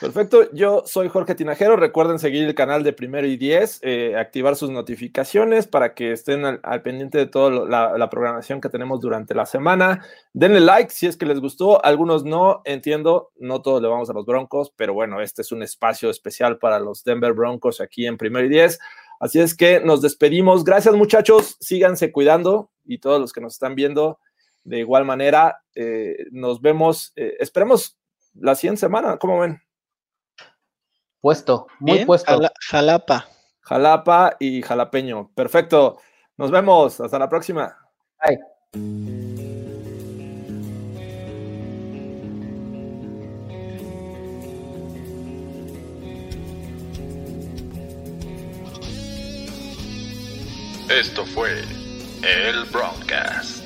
Perfecto, yo soy Jorge Tinajero. Recuerden seguir el canal de Primero y Diez, eh, activar sus notificaciones para que estén al, pendiente de toda la, programación que tenemos durante la semana. Denle like si es que les gustó. Algunos no, entiendo, no todos le vamos a los Broncos, pero bueno, este es un espacio especial para los Denver Broncos aquí en Primero y Diez. Así es que nos despedimos. Gracias, muchachos. Síganse cuidando y todos los que nos están viendo de igual manera. Eh, nos vemos. Eh, esperemos la siguiente semana. ¿Cómo ven? Puesto, muy Bien, puesto. Jala, jalapa. Jalapa y jalapeño. Perfecto. Nos vemos. Hasta la próxima. Bye. Esto fue el Broadcast.